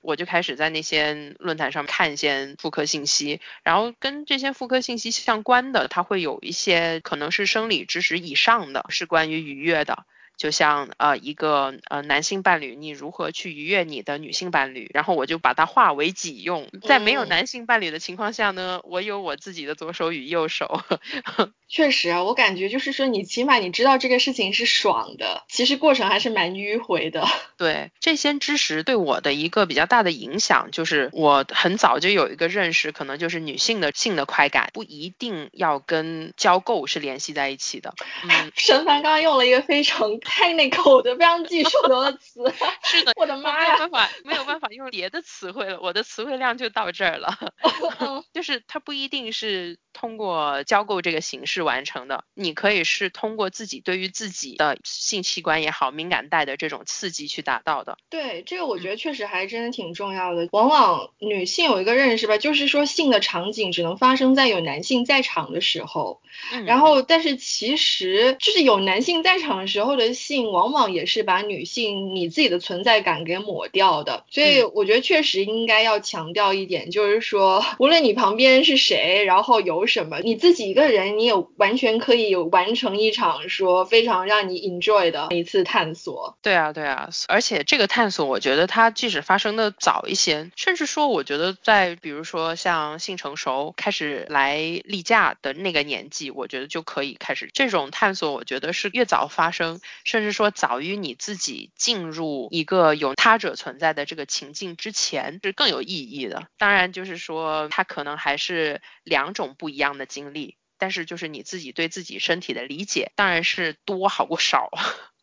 我就开始在那些论坛上看一些妇科信息，然后跟这些妇科信息相关的，它会有一些可能是生理知识以上的，是关于愉悦的。就像呃一个呃男性伴侣，你如何去愉悦你的女性伴侣，然后我就把它化为己用。在没有男性伴侣的情况下呢，我有我自己的左手与右手。*laughs* 确实啊，我感觉就是说，你起码你知道这个事情是爽的，其实过程还是蛮迂回的。*laughs* 对，这些知识对我的一个比较大的影响，就是我很早就有一个认识，可能就是女性的性的快感不一定要跟交媾是联系在一起的。嗯，*laughs* 沈凡刚刚用了一个非常 technical 的、非常技术流的词。*laughs* 是的，*laughs* 我的妈呀，没有办法，没有办法用别的词汇了，我的词汇量就到这儿了。*laughs* 就是它不一定是通过交媾这个形式。完成的，你可以是通过自己对于自己的性器官也好、敏感带的这种刺激去达到的。对，这个我觉得确实还真的挺重要的。往往女性有一个认识吧，就是说性的场景只能发生在有男性在场的时候。嗯。然后，但是其实就是有男性在场的时候的性，往往也是把女性你自己的存在感给抹掉的。所以我觉得确实应该要强调一点，就是说，无论你旁边是谁，然后有什么，你自己一个人，你也。完全可以有完成一场说非常让你 enjoy 的一次探索。对啊，对啊，而且这个探索，我觉得它即使发生的早一些，甚至说，我觉得在比如说像性成熟开始来例假的那个年纪，我觉得就可以开始这种探索。我觉得是越早发生，甚至说早于你自己进入一个有他者存在的这个情境之前，是更有意义的。当然，就是说它可能还是两种不一样的经历。但是就是你自己对自己身体的理解，当然是多好过少。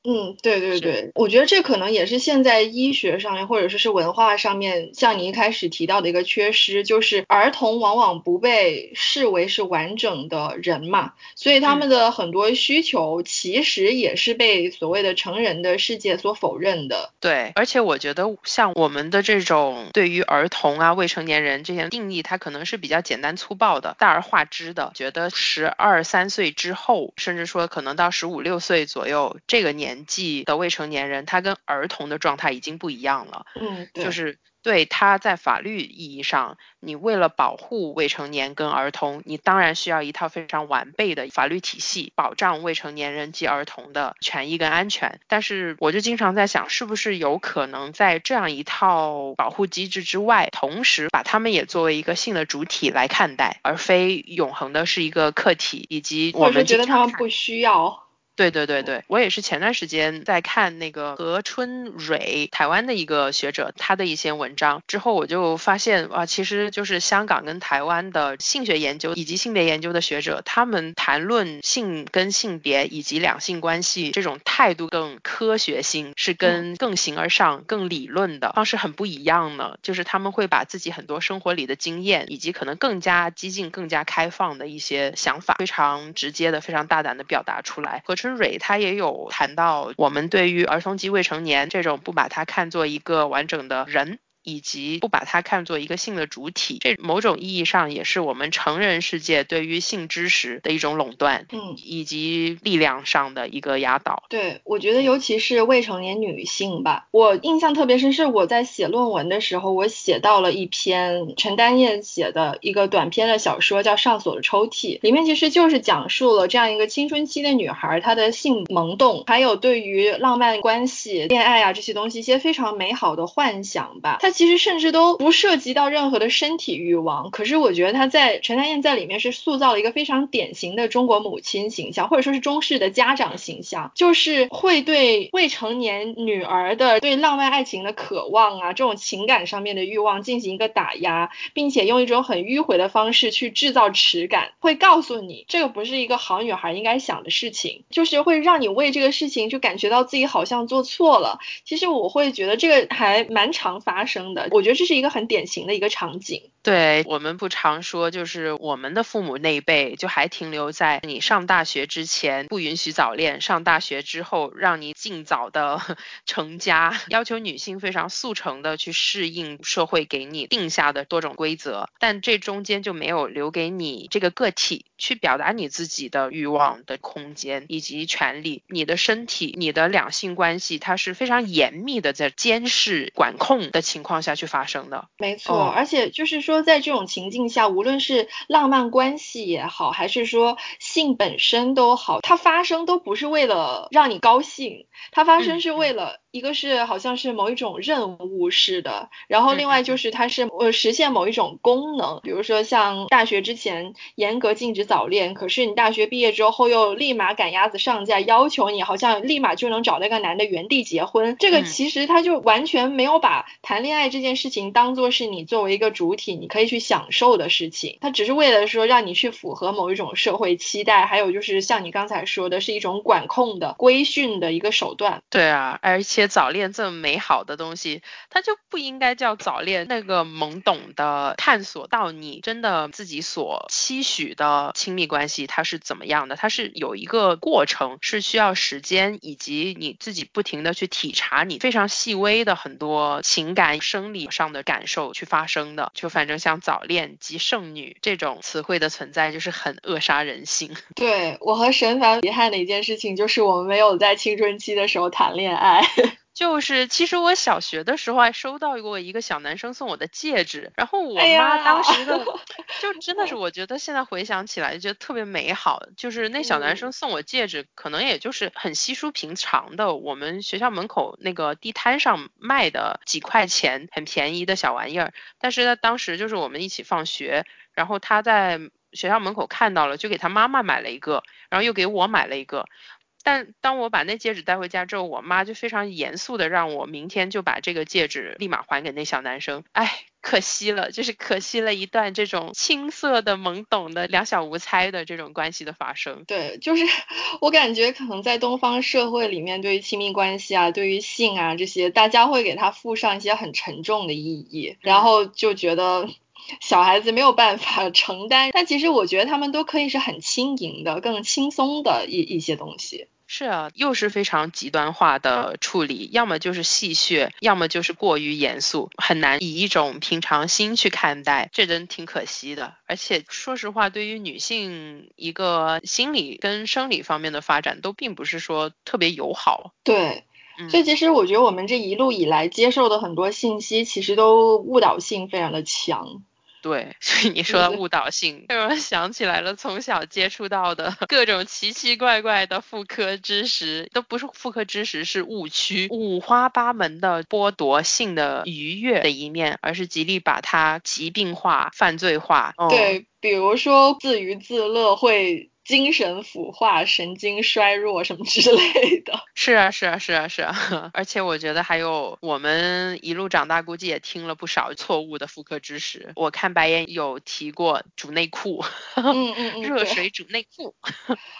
嗯，对对对，我觉得这可能也是现在医学上面或者说是文化上面，像你一开始提到的一个缺失，就是儿童往往不被视为是完整的人嘛，所以他们的很多需求其实也是被所谓的成人的世界所否认的。对，而且我觉得像我们的这种对于儿童啊、未成年人这些定义，它可能是比较简单粗暴的、大而化之的，觉得十二三岁之后，甚至说可能到十五六岁左右这个年。年纪的未成年人，他跟儿童的状态已经不一样了。嗯，就是对他在法律意义上，你为了保护未成年跟儿童，你当然需要一套非常完备的法律体系，保障未成年人及儿童的权益跟安全。但是，我就经常在想，是不是有可能在这样一套保护机制之外，同时把他们也作为一个性的主体来看待，而非永恒的是一个客体，以及我们觉得他们不需要。对对对对，我也是前段时间在看那个何春蕊，台湾的一个学者，他的一些文章之后，我就发现啊，其实就是香港跟台湾的性学研究以及性别研究的学者，他们谈论性跟性别以及两性关系这种态度更科学性，是跟更形而上、更理论的方式很不一样呢，就是他们会把自己很多生活里的经验，以及可能更加激进、更加开放的一些想法，非常直接的、非常大胆的表达出来。何春蕊他也有谈到，我们对于儿童及未成年这种不把它看作一个完整的人。以及不把它看作一个性的主体，这某种意义上也是我们成人世界对于性知识的一种垄断，嗯，以及力量上的一个压倒。对，我觉得尤其是未成年女性吧，我印象特别深，是我在写论文的时候，我写到了一篇陈丹燕写的一个短篇的小说，叫《上锁的抽屉》，里面其实就是讲述了这样一个青春期的女孩，她的性萌动，还有对于浪漫关系、恋爱啊这些东西一些非常美好的幻想吧，她。其实甚至都不涉及到任何的身体欲望，可是我觉得他在陈丹燕在里面是塑造了一个非常典型的中国母亲形象，或者说是中式的家长形象，就是会对未成年女儿的对浪漫爱情的渴望啊，这种情感上面的欲望进行一个打压，并且用一种很迂回的方式去制造耻感，会告诉你这个不是一个好女孩应该想的事情，就是会让你为这个事情就感觉到自己好像做错了。其实我会觉得这个还蛮常发生。我觉得这是一个很典型的一个场景。对我们不常说，就是我们的父母那一辈就还停留在你上大学之前不允许早恋，上大学之后让你尽早的 *laughs* 成家，要求女性非常速成的去适应社会给你定下的多种规则，但这中间就没有留给你这个个体去表达你自己的欲望的空间以及权利。你的身体、你的两性关系，它是非常严密的在监视、管控的情况。况下去发生的。没错，而且就是说，在这种情境下，无论是浪漫关系也好，还是说性本身都好，它发生都不是为了让你高兴，它发生是为了。一个是好像是某一种任务似的，然后另外就是它是呃实现某一种功能，比如说像大学之前严格禁止早恋，可是你大学毕业之后又立马赶鸭子上架，要求你好像立马就能找那个男的原地结婚，这个其实他就完全没有把谈恋爱这件事情当做是你作为一个主体你可以去享受的事情，他只是为了说让你去符合某一种社会期待，还有就是像你刚才说的是一种管控的规训的一个手段。对啊，而且。早恋这么美好的东西，它就不应该叫早恋。那个懵懂的探索到你真的自己所期许的亲密关系，它是怎么样的？它是有一个过程，是需要时间以及你自己不停的去体察你非常细微的很多情感、生理上的感受去发生的。就反正像早恋及剩女这种词汇的存在，就是很扼杀人性。对我和沈凡遗憾的一件事情，就是我们没有在青春期的时候谈恋爱。就是，其实我小学的时候还收到过一个小男生送我的戒指，然后我妈当时的 *laughs* 就真的是，我觉得现在回想起来就觉得特别美好。就是那小男生送我戒指，可能也就是很稀疏平常的，我们学校门口那个地摊上卖的几块钱很便宜的小玩意儿。但是他当时就是我们一起放学，然后他在学校门口看到了，就给他妈妈买了一个，然后又给我买了一个。但当我把那戒指带回家之后，我妈就非常严肃的让我明天就把这个戒指立马还给那小男生。哎，可惜了，就是可惜了一段这种青涩的、懵懂的、两小无猜的这种关系的发生。对，就是我感觉可能在东方社会里面，对于亲密关系啊，对于性啊这些，大家会给他附上一些很沉重的意义，然后就觉得小孩子没有办法承担。但其实我觉得他们都可以是很轻盈的、更轻松的一一些东西。是啊，又是非常极端化的处理，要么就是戏谑，要么就是过于严肃，很难以一种平常心去看待，这真挺可惜的。而且说实话，对于女性一个心理跟生理方面的发展，都并不是说特别友好。对，所以其实我觉得我们这一路以来接受的很多信息，其实都误导性非常的强。对，*laughs* 所以你说的误导性，让我想起来了，从小接触到的 *laughs* 各种奇奇怪怪的妇科知识，都不是妇科知识，是误区，五花八门的剥夺性的愉悦的一面，而是极力把它疾病化、犯罪化。对，比如说自娱自乐会。精神腐化、神经衰弱什么之类的。*laughs* 是啊，是啊，是啊，是啊。*laughs* 而且我觉得还有我们一路长大，估计也听了不少错误的妇科知识。我看白岩有提过煮内裤，嗯嗯嗯，*laughs* 热水煮内裤。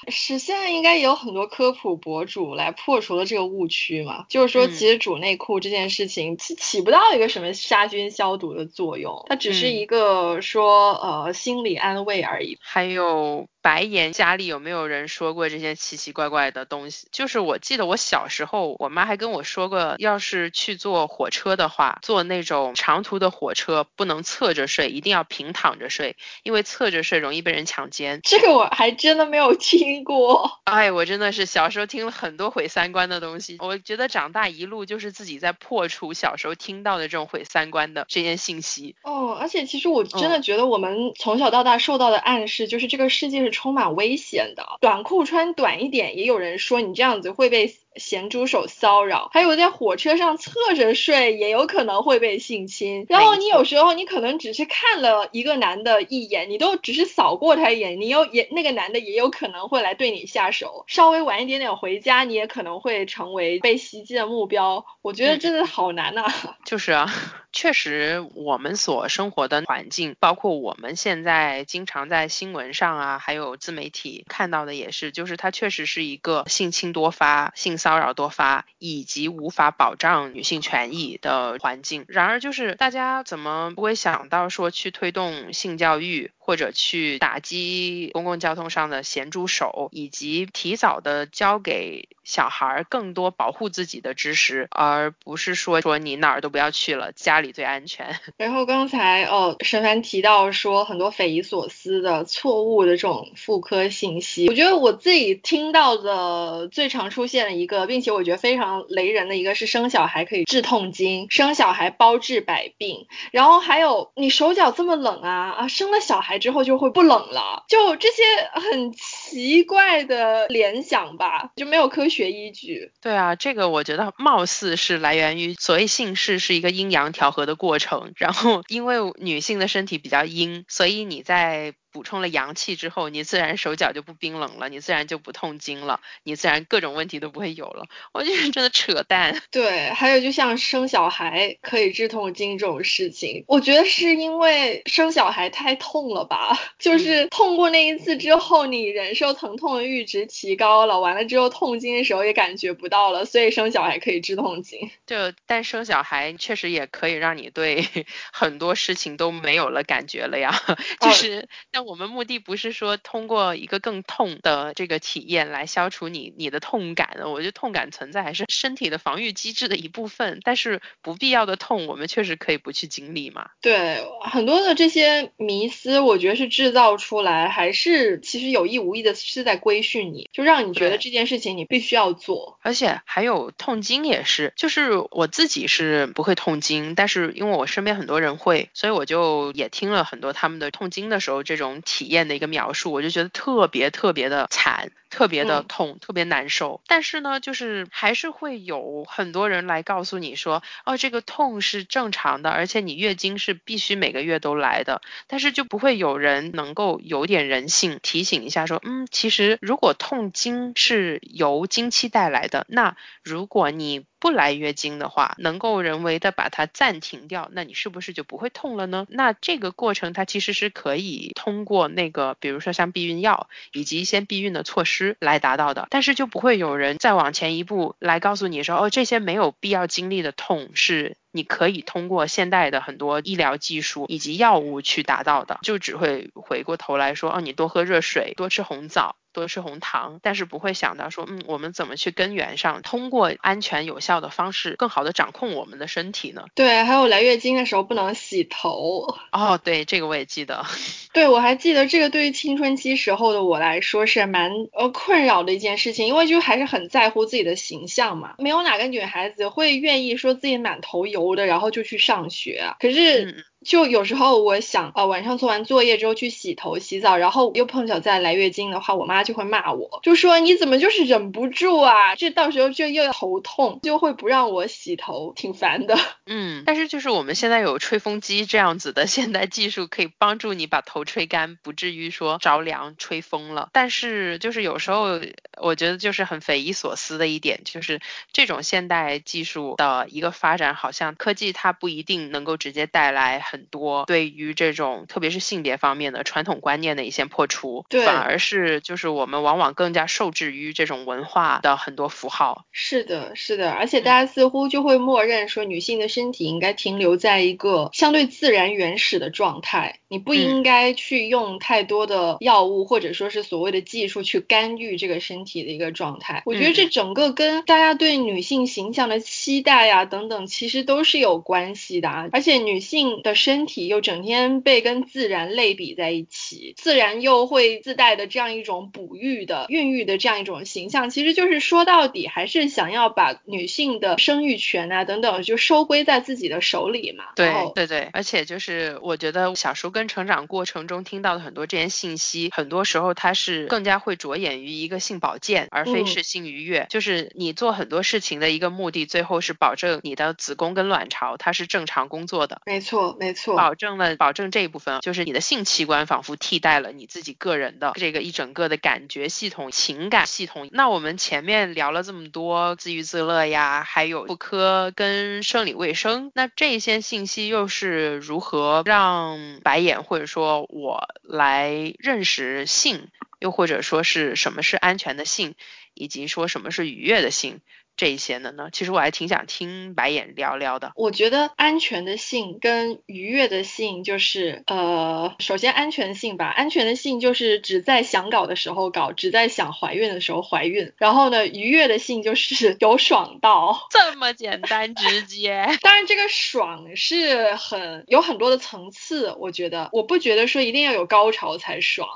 是，现在应该也有很多科普博主来破除了这个误区嘛？就是说，其实煮内裤这件事情起起不到一个什么杀菌消毒的作用，它只是一个说呃心理安慰而已。还有。白岩家里有没有人说过这些奇奇怪怪的东西？就是我记得我小时候，我妈还跟我说过，要是去坐火车的话，坐那种长途的火车不能侧着睡，一定要平躺着睡，因为侧着睡容易被人强奸。这个我还真的没有听过。哎，我真的是小时候听了很多毁三观的东西。我觉得长大一路就是自己在破除小时候听到的这种毁三观的这些信息。哦，而且其实我真的觉得我们从小到大受到的暗示就是这个世界是。充满危险的，短裤穿短一点，也有人说你这样子会被。咸猪手骚扰，还有在火车上侧着睡，也有可能会被性侵。然后你有时候你可能只是看了一个男的一眼，你都只是扫过他一眼，你有也那个男的也有可能会来对你下手。稍微晚一点点回家，你也可能会成为被袭击的目标。我觉得真的好难呐。*laughs* 就是啊，*laughs* 确实我们所生活的环境，包括我们现在经常在新闻上啊，还有自媒体看到的也是，就是它确实是一个性侵多发、性。骚扰多发以及无法保障女性权益的环境。然而，就是大家怎么不会想到说去推动性教育，或者去打击公共交通上的咸猪手，以及提早的教给小孩更多保护自己的知识，而不是说说你哪儿都不要去了，家里最安全。*laughs* 然后刚才哦，沈凡提到说很多匪夷所思的错误的这种妇科信息，我觉得我自己听到的最常出现的一个，并且我觉得非常雷人的一个是生小孩可以治痛经，生小孩包治百病，然后还有你手脚这么冷啊啊，生了小孩之后就会不冷了，就这些很奇怪的联想吧，就没有科学依据。对啊，这个我觉得貌似是来源于所谓姓氏是一个阴阳调和的过程，然后因为女性的身体比较阴，所以你在。补充了阳气之后，你自然手脚就不冰冷了，你自然就不痛经了，你自然各种问题都不会有了。我觉得真的扯淡。对，还有就像生小孩可以治痛经这种事情，我觉得是因为生小孩太痛了吧？就是痛过那一次之后，你忍受疼痛的阈值提高了，完了之后痛经的时候也感觉不到了，所以生小孩可以治痛经。就但生小孩确实也可以让你对 *laughs* 很多事情都没有了感觉了呀，就是像。我们目的不是说通过一个更痛的这个体验来消除你你的痛感，我觉得痛感存在还是身体的防御机制的一部分，但是不必要的痛我们确实可以不去经历嘛。对，很多的这些迷思，我觉得是制造出来，还是其实有意无意的是在规训你，就让你觉得这件事情你必须要做。而且还有痛经也是，就是我自己是不会痛经，但是因为我身边很多人会，所以我就也听了很多他们的痛经的时候这种。体验的一个描述，我就觉得特别特别的惨，特别的痛，特别难受。但是呢，就是还是会有很多人来告诉你说，哦，这个痛是正常的，而且你月经是必须每个月都来的。但是就不会有人能够有点人性提醒一下说，嗯，其实如果痛经是由经期带来的，那如果你不来月经的话，能够人为的把它暂停掉，那你是不是就不会痛了呢？那这个过程它其实是可以通过那个，比如说像避孕药以及一些避孕的措施来达到的，但是就不会有人再往前一步来告诉你说，哦，这些没有必要经历的痛是你可以通过现代的很多医疗技术以及药物去达到的，就只会回过头来说，哦，你多喝热水，多吃红枣。多吃红糖，但是不会想到说，嗯，我们怎么去根源上通过安全有效的方式，更好的掌控我们的身体呢？对，还有来月经的时候不能洗头。哦，对，这个我也记得。*laughs* 对，我还记得这个对于青春期时候的我来说是蛮呃困扰的一件事情，因为就还是很在乎自己的形象嘛，没有哪个女孩子会愿意说自己满头油的，然后就去上学。可是。就有时候我想，呃，晚上做完作业之后去洗头洗澡，然后又碰巧再来月经的话，我妈就会骂我，就说你怎么就是忍不住啊？这到时候就又要头痛，就会不让我洗头，挺烦的。嗯，但是就是我们现在有吹风机这样子的现代技术，可以帮助你把头吹干，不至于说着凉吹风了。但是就是有时候我觉得就是很匪夷所思的一点，就是这种现代技术的一个发展，好像科技它不一定能够直接带来。很多对于这种特别是性别方面的传统观念的一些破除，反而是就是我们往往更加受制于这种文化的很多符号。是的，是的，而且大家似乎就会默认说女性的身体应该停留在一个相对自然原始的状态，你不应该去用太多的药物或者说是所谓的技术去干预这个身体的一个状态。我觉得这整个跟大家对女性形象的期待呀等等，其实都是有关系的啊。而且女性的。身体又整天被跟自然类比在一起，自然又会自带的这样一种哺育的、孕育的这样一种形象，其实就是说到底还是想要把女性的生育权啊等等就收归在自己的手里嘛。对对对，而且就是我觉得小时候跟成长过程中听到的很多这些信息，很多时候它是更加会着眼于一个性保健，而非是性愉悦。就是你做很多事情的一个目的，最后是保证你的子宫跟卵巢它是正常工作的。没错，没错。保证了，保证这一部分就是你的性器官仿佛替代了你自己个人的这个一整个的感觉系统、情感系统。那我们前面聊了这么多自娱自乐呀，还有妇科跟生理卫生，那这些信息又是如何让白眼或者说我来认识性？又或者说是什么是安全的性，以及说什么是愉悦的性。这一些的呢，其实我还挺想听白眼聊聊的。我觉得安全的性跟愉悦的性，就是呃，首先安全性吧，安全的性就是只在想搞的时候搞，只在想怀孕的时候怀孕。然后呢，愉悦的性就是有爽到，这么简单直接。*laughs* 当然，这个爽是很有很多的层次，我觉得，我不觉得说一定要有高潮才爽。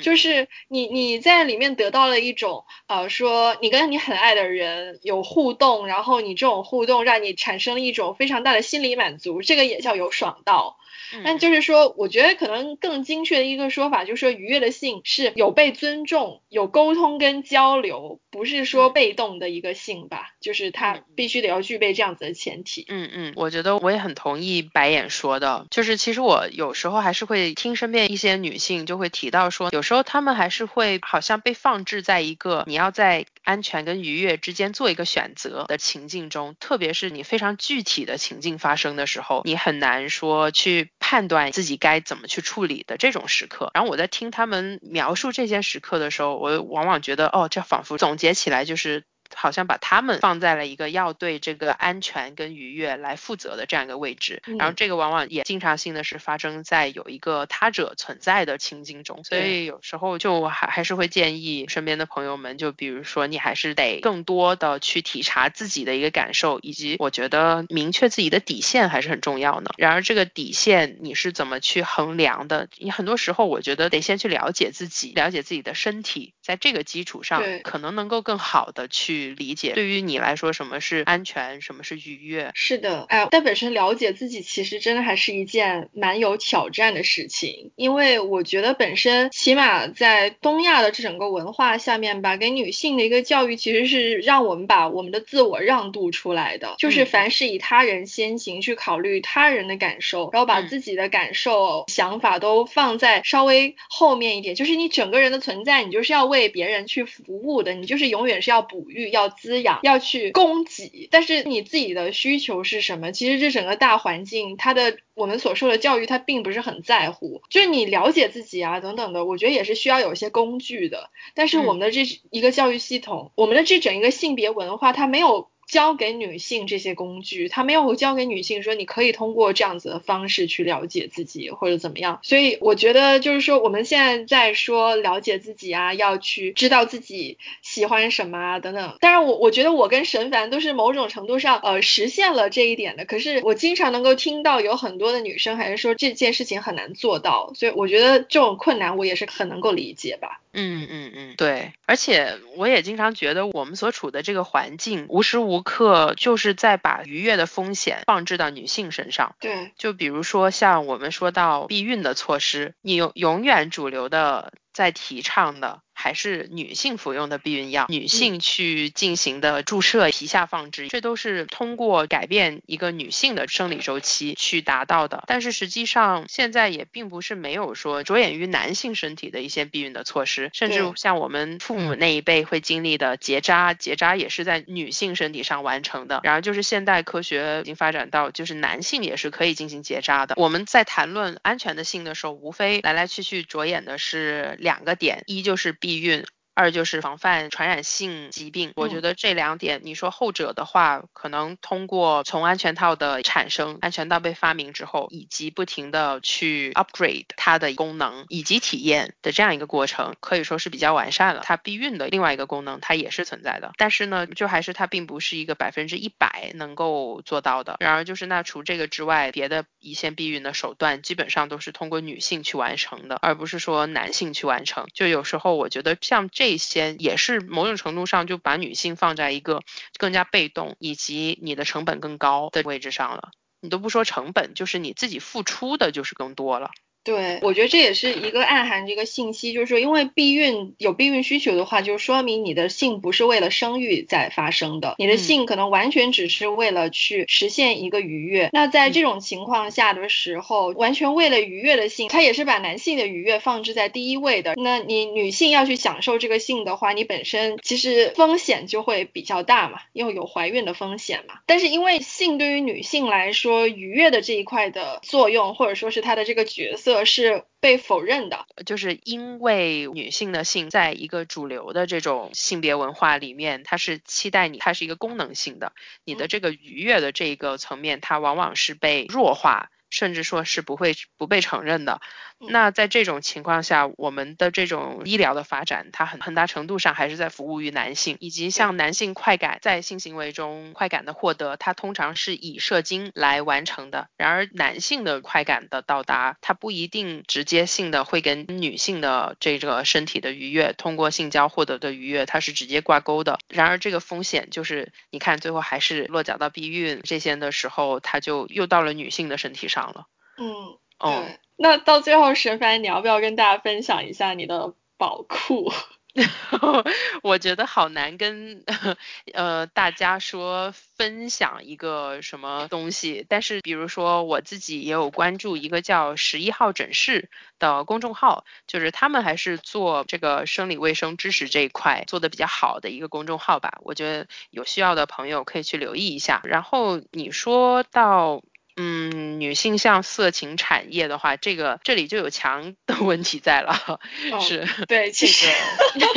就是你你在里面得到了一种呃，说你跟你很爱的人有互动，然后你这种互动让你产生了一种非常大的心理满足，这个也叫有爽到。但就是说，我觉得可能更精确的一个说法，就是说愉悦的性是有被尊重、有沟通跟交流，不是说被动的一个性吧？就是它必须得要具备这样子的前提。嗯嗯，我觉得我也很同意白眼说的，就是其实我有时候还是会听身边一些女性就会提到说，有时候她们还是会好像被放置在一个你要在安全跟愉悦之间做一个选择的情境中，特别是你非常具体的情境发生的时候，你很难说去。判断自己该怎么去处理的这种时刻，然后我在听他们描述这些时刻的时候，我往往觉得，哦，这仿佛总结起来就是。好像把他们放在了一个要对这个安全跟愉悦来负责的这样一个位置，然后这个往往也经常性的是发生在有一个他者存在的情境中，所以有时候就还还是会建议身边的朋友们，就比如说你还是得更多的去体察自己的一个感受，以及我觉得明确自己的底线还是很重要的。然而这个底线你是怎么去衡量的？你很多时候我觉得得先去了解自己，了解自己的身体，在这个基础上可能能够更好的去。理解对于你来说什么是安全，什么是愉悦？是的，哎，但本身了解自己其实真的还是一件蛮有挑战的事情，因为我觉得本身起码在东亚的这整个文化下面吧，给女性的一个教育其实是让我们把我们的自我让渡出来的，就是凡是以他人先行去考虑他人的感受，然后把自己的感受、想法都放在稍微后面一点，就是你整个人的存在，你就是要为别人去服务的，你就是永远是要哺育。要滋养，要去供给，但是你自己的需求是什么？其实这整个大环境，它的我们所受的教育，它并不是很在乎。就是你了解自己啊，等等的，我觉得也是需要有一些工具的。但是我们的这一个教育系统，我们的这整一个性别文化，它没有。教给女性这些工具，他没有教给女性说你可以通过这样子的方式去了解自己或者怎么样。所以我觉得就是说我们现在在说了解自己啊，要去知道自己喜欢什么啊等等。当然我我觉得我跟沈凡都是某种程度上呃实现了这一点的。可是我经常能够听到有很多的女生还是说这件事情很难做到，所以我觉得这种困难我也是很能够理解吧。嗯嗯嗯，对，而且我也经常觉得我们所处的这个环境，无时无刻就是在把愉悦的风险放置到女性身上。对，就比如说像我们说到避孕的措施，你永永远主流的在提倡的。还是女性服用的避孕药，女性去进行的注射、皮下放置，这都是通过改变一个女性的生理周期去达到的。但是实际上，现在也并不是没有说着眼于男性身体的一些避孕的措施，甚至像我们父母那一辈会经历的结扎，结扎也是在女性身体上完成的。然而，就是现代科学已经发展到，就是男性也是可以进行结扎的。我们在谈论安全的性的时候，无非来来去去着眼的是两个点，一就是避。避孕。二就是防范传染性疾病，我觉得这两点，你说后者的话，可能通过从安全套的产生、安全套被发明之后，以及不停的去 upgrade 它的功能以及体验的这样一个过程，可以说是比较完善了。它避孕的另外一个功能，它也是存在的，但是呢，就还是它并不是一个百分之一百能够做到的。然而就是那除这个之外，别的一些避孕的手段，基本上都是通过女性去完成的，而不是说男性去完成。就有时候我觉得像这。这些也是某种程度上就把女性放在一个更加被动以及你的成本更高的位置上了。你都不说成本，就是你自己付出的就是更多了。对，我觉得这也是一个暗含这个信息，就是说，因为避孕有避孕需求的话，就说明你的性不是为了生育在发生的，你的性可能完全只是为了去实现一个愉悦。那在这种情况下的时候，完全为了愉悦的性，它也是把男性的愉悦放置在第一位的。那你女性要去享受这个性的话，你本身其实风险就会比较大嘛，因为有怀孕的风险嘛。但是因为性对于女性来说，愉悦的这一块的作用，或者说是它的这个角色。色是被否认的，就是因为女性的性在一个主流的这种性别文化里面，它是期待你，它是一个功能性的，你的这个愉悦的这个层面，它往往是被弱化。甚至说是不会不被承认的。那在这种情况下，我们的这种医疗的发展，它很很大程度上还是在服务于男性，以及像男性快感在性行为中快感的获得，它通常是以射精来完成的。然而，男性的快感的到达，它不一定直接性的会跟女性的这个身体的愉悦，通过性交获得的愉悦，它是直接挂钩的。然而，这个风险就是，你看最后还是落脚到避孕这些的时候，它就又到了女性的身体上。了，嗯，对，那到最后，沈凡，你要不要跟大家分享一下你的宝库？*laughs* 我觉得好难跟 *laughs* 呃大家说分享一个什么东西，但是比如说我自己也有关注一个叫十一号诊室的公众号，就是他们还是做这个生理卫生知识这一块做的比较好的一个公众号吧，我觉得有需要的朋友可以去留意一下。然后你说到。嗯，女性向色情产业的话，这个这里就有强的问题在了。是，对，其实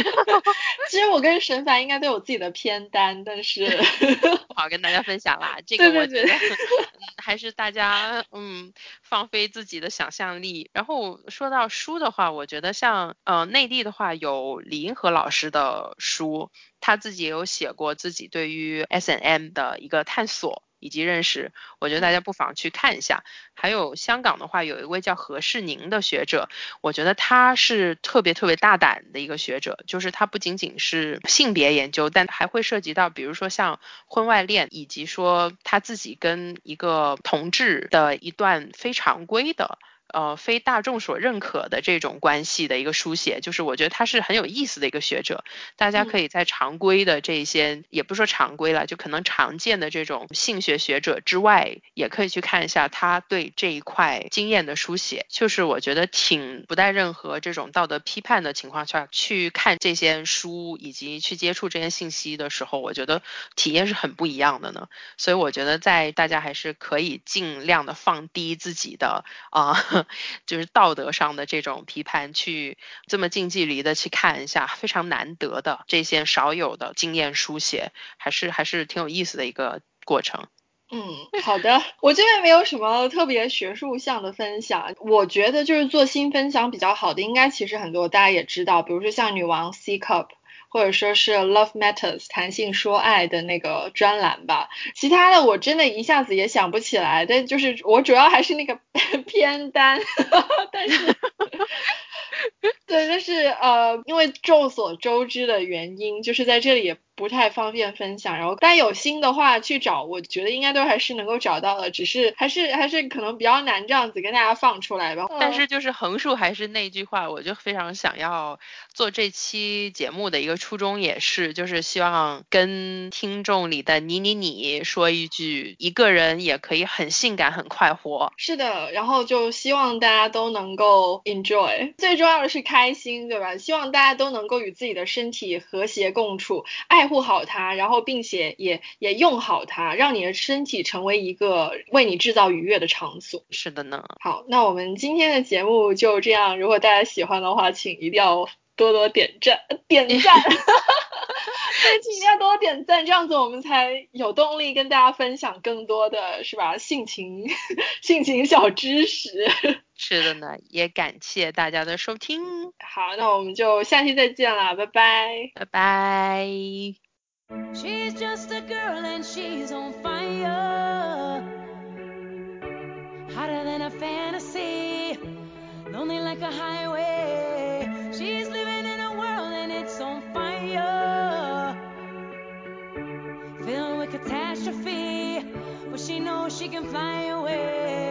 *laughs* 其实我跟沈凡应该都有自己的偏单，但是不 *laughs* *laughs* 好跟大家分享啦。这个我觉得还是大家嗯放飞自己的想象力。然后说到书的话，我觉得像呃内地的话有李银河老师的书，他自己也有写过自己对于 S N M 的一个探索。以及认识，我觉得大家不妨去看一下。还有香港的话，有一位叫何世宁的学者，我觉得他是特别特别大胆的一个学者，就是他不仅仅是性别研究，但还会涉及到，比如说像婚外恋，以及说他自己跟一个同志的一段非常规的。呃，非大众所认可的这种关系的一个书写，就是我觉得他是很有意思的一个学者。大家可以在常规的这些，也不说常规了，就可能常见的这种性学学者之外，也可以去看一下他对这一块经验的书写。就是我觉得挺不带任何这种道德批判的情况下去看这些书，以及去接触这些信息的时候，我觉得体验是很不一样的呢。所以我觉得在大家还是可以尽量的放低自己的啊。就是道德上的这种批判，去这么近距离的去看一下，非常难得的这些少有的经验书写，还是还是挺有意思的一个过程。嗯，好的，我这边没有什么特别学术向的分享，我觉得就是做新分享比较好的，应该其实很多大家也知道，比如说像女王 C cup。或者说是 Love Matters 谈性说爱的那个专栏吧，其他的我真的一下子也想不起来，但就是我主要还是那个 *laughs* 偏单，*laughs* 但是。对，但是呃，因为众所周知的原因，就是在这里也不太方便分享。然后，但有心的话去找，我觉得应该都还是能够找到的，只是还是还是可能比较难这样子跟大家放出来吧。但是就是横竖还是那句话，我就非常想要做这期节目的一个初衷也是，就是希望跟听众里的你你你说一句，一个人也可以很性感很快活。是的，然后就希望大家都能够 enjoy，最重要的是开。心对吧？希望大家都能够与自己的身体和谐共处，爱护好它，然后并且也也用好它，让你的身体成为一个为你制造愉悦的场所。是的呢。好，那我们今天的节目就这样。如果大家喜欢的话，请一定要多多点赞，*laughs* 点赞。*laughs* 对，请一定要多多点赞，这样子我们才有动力跟大家分享更多的是吧？性情性情小知识。*laughs* 是的呢，也感谢大家的收听。好，那我们就下期再见啦，拜拜，拜拜。she knows she can fly away.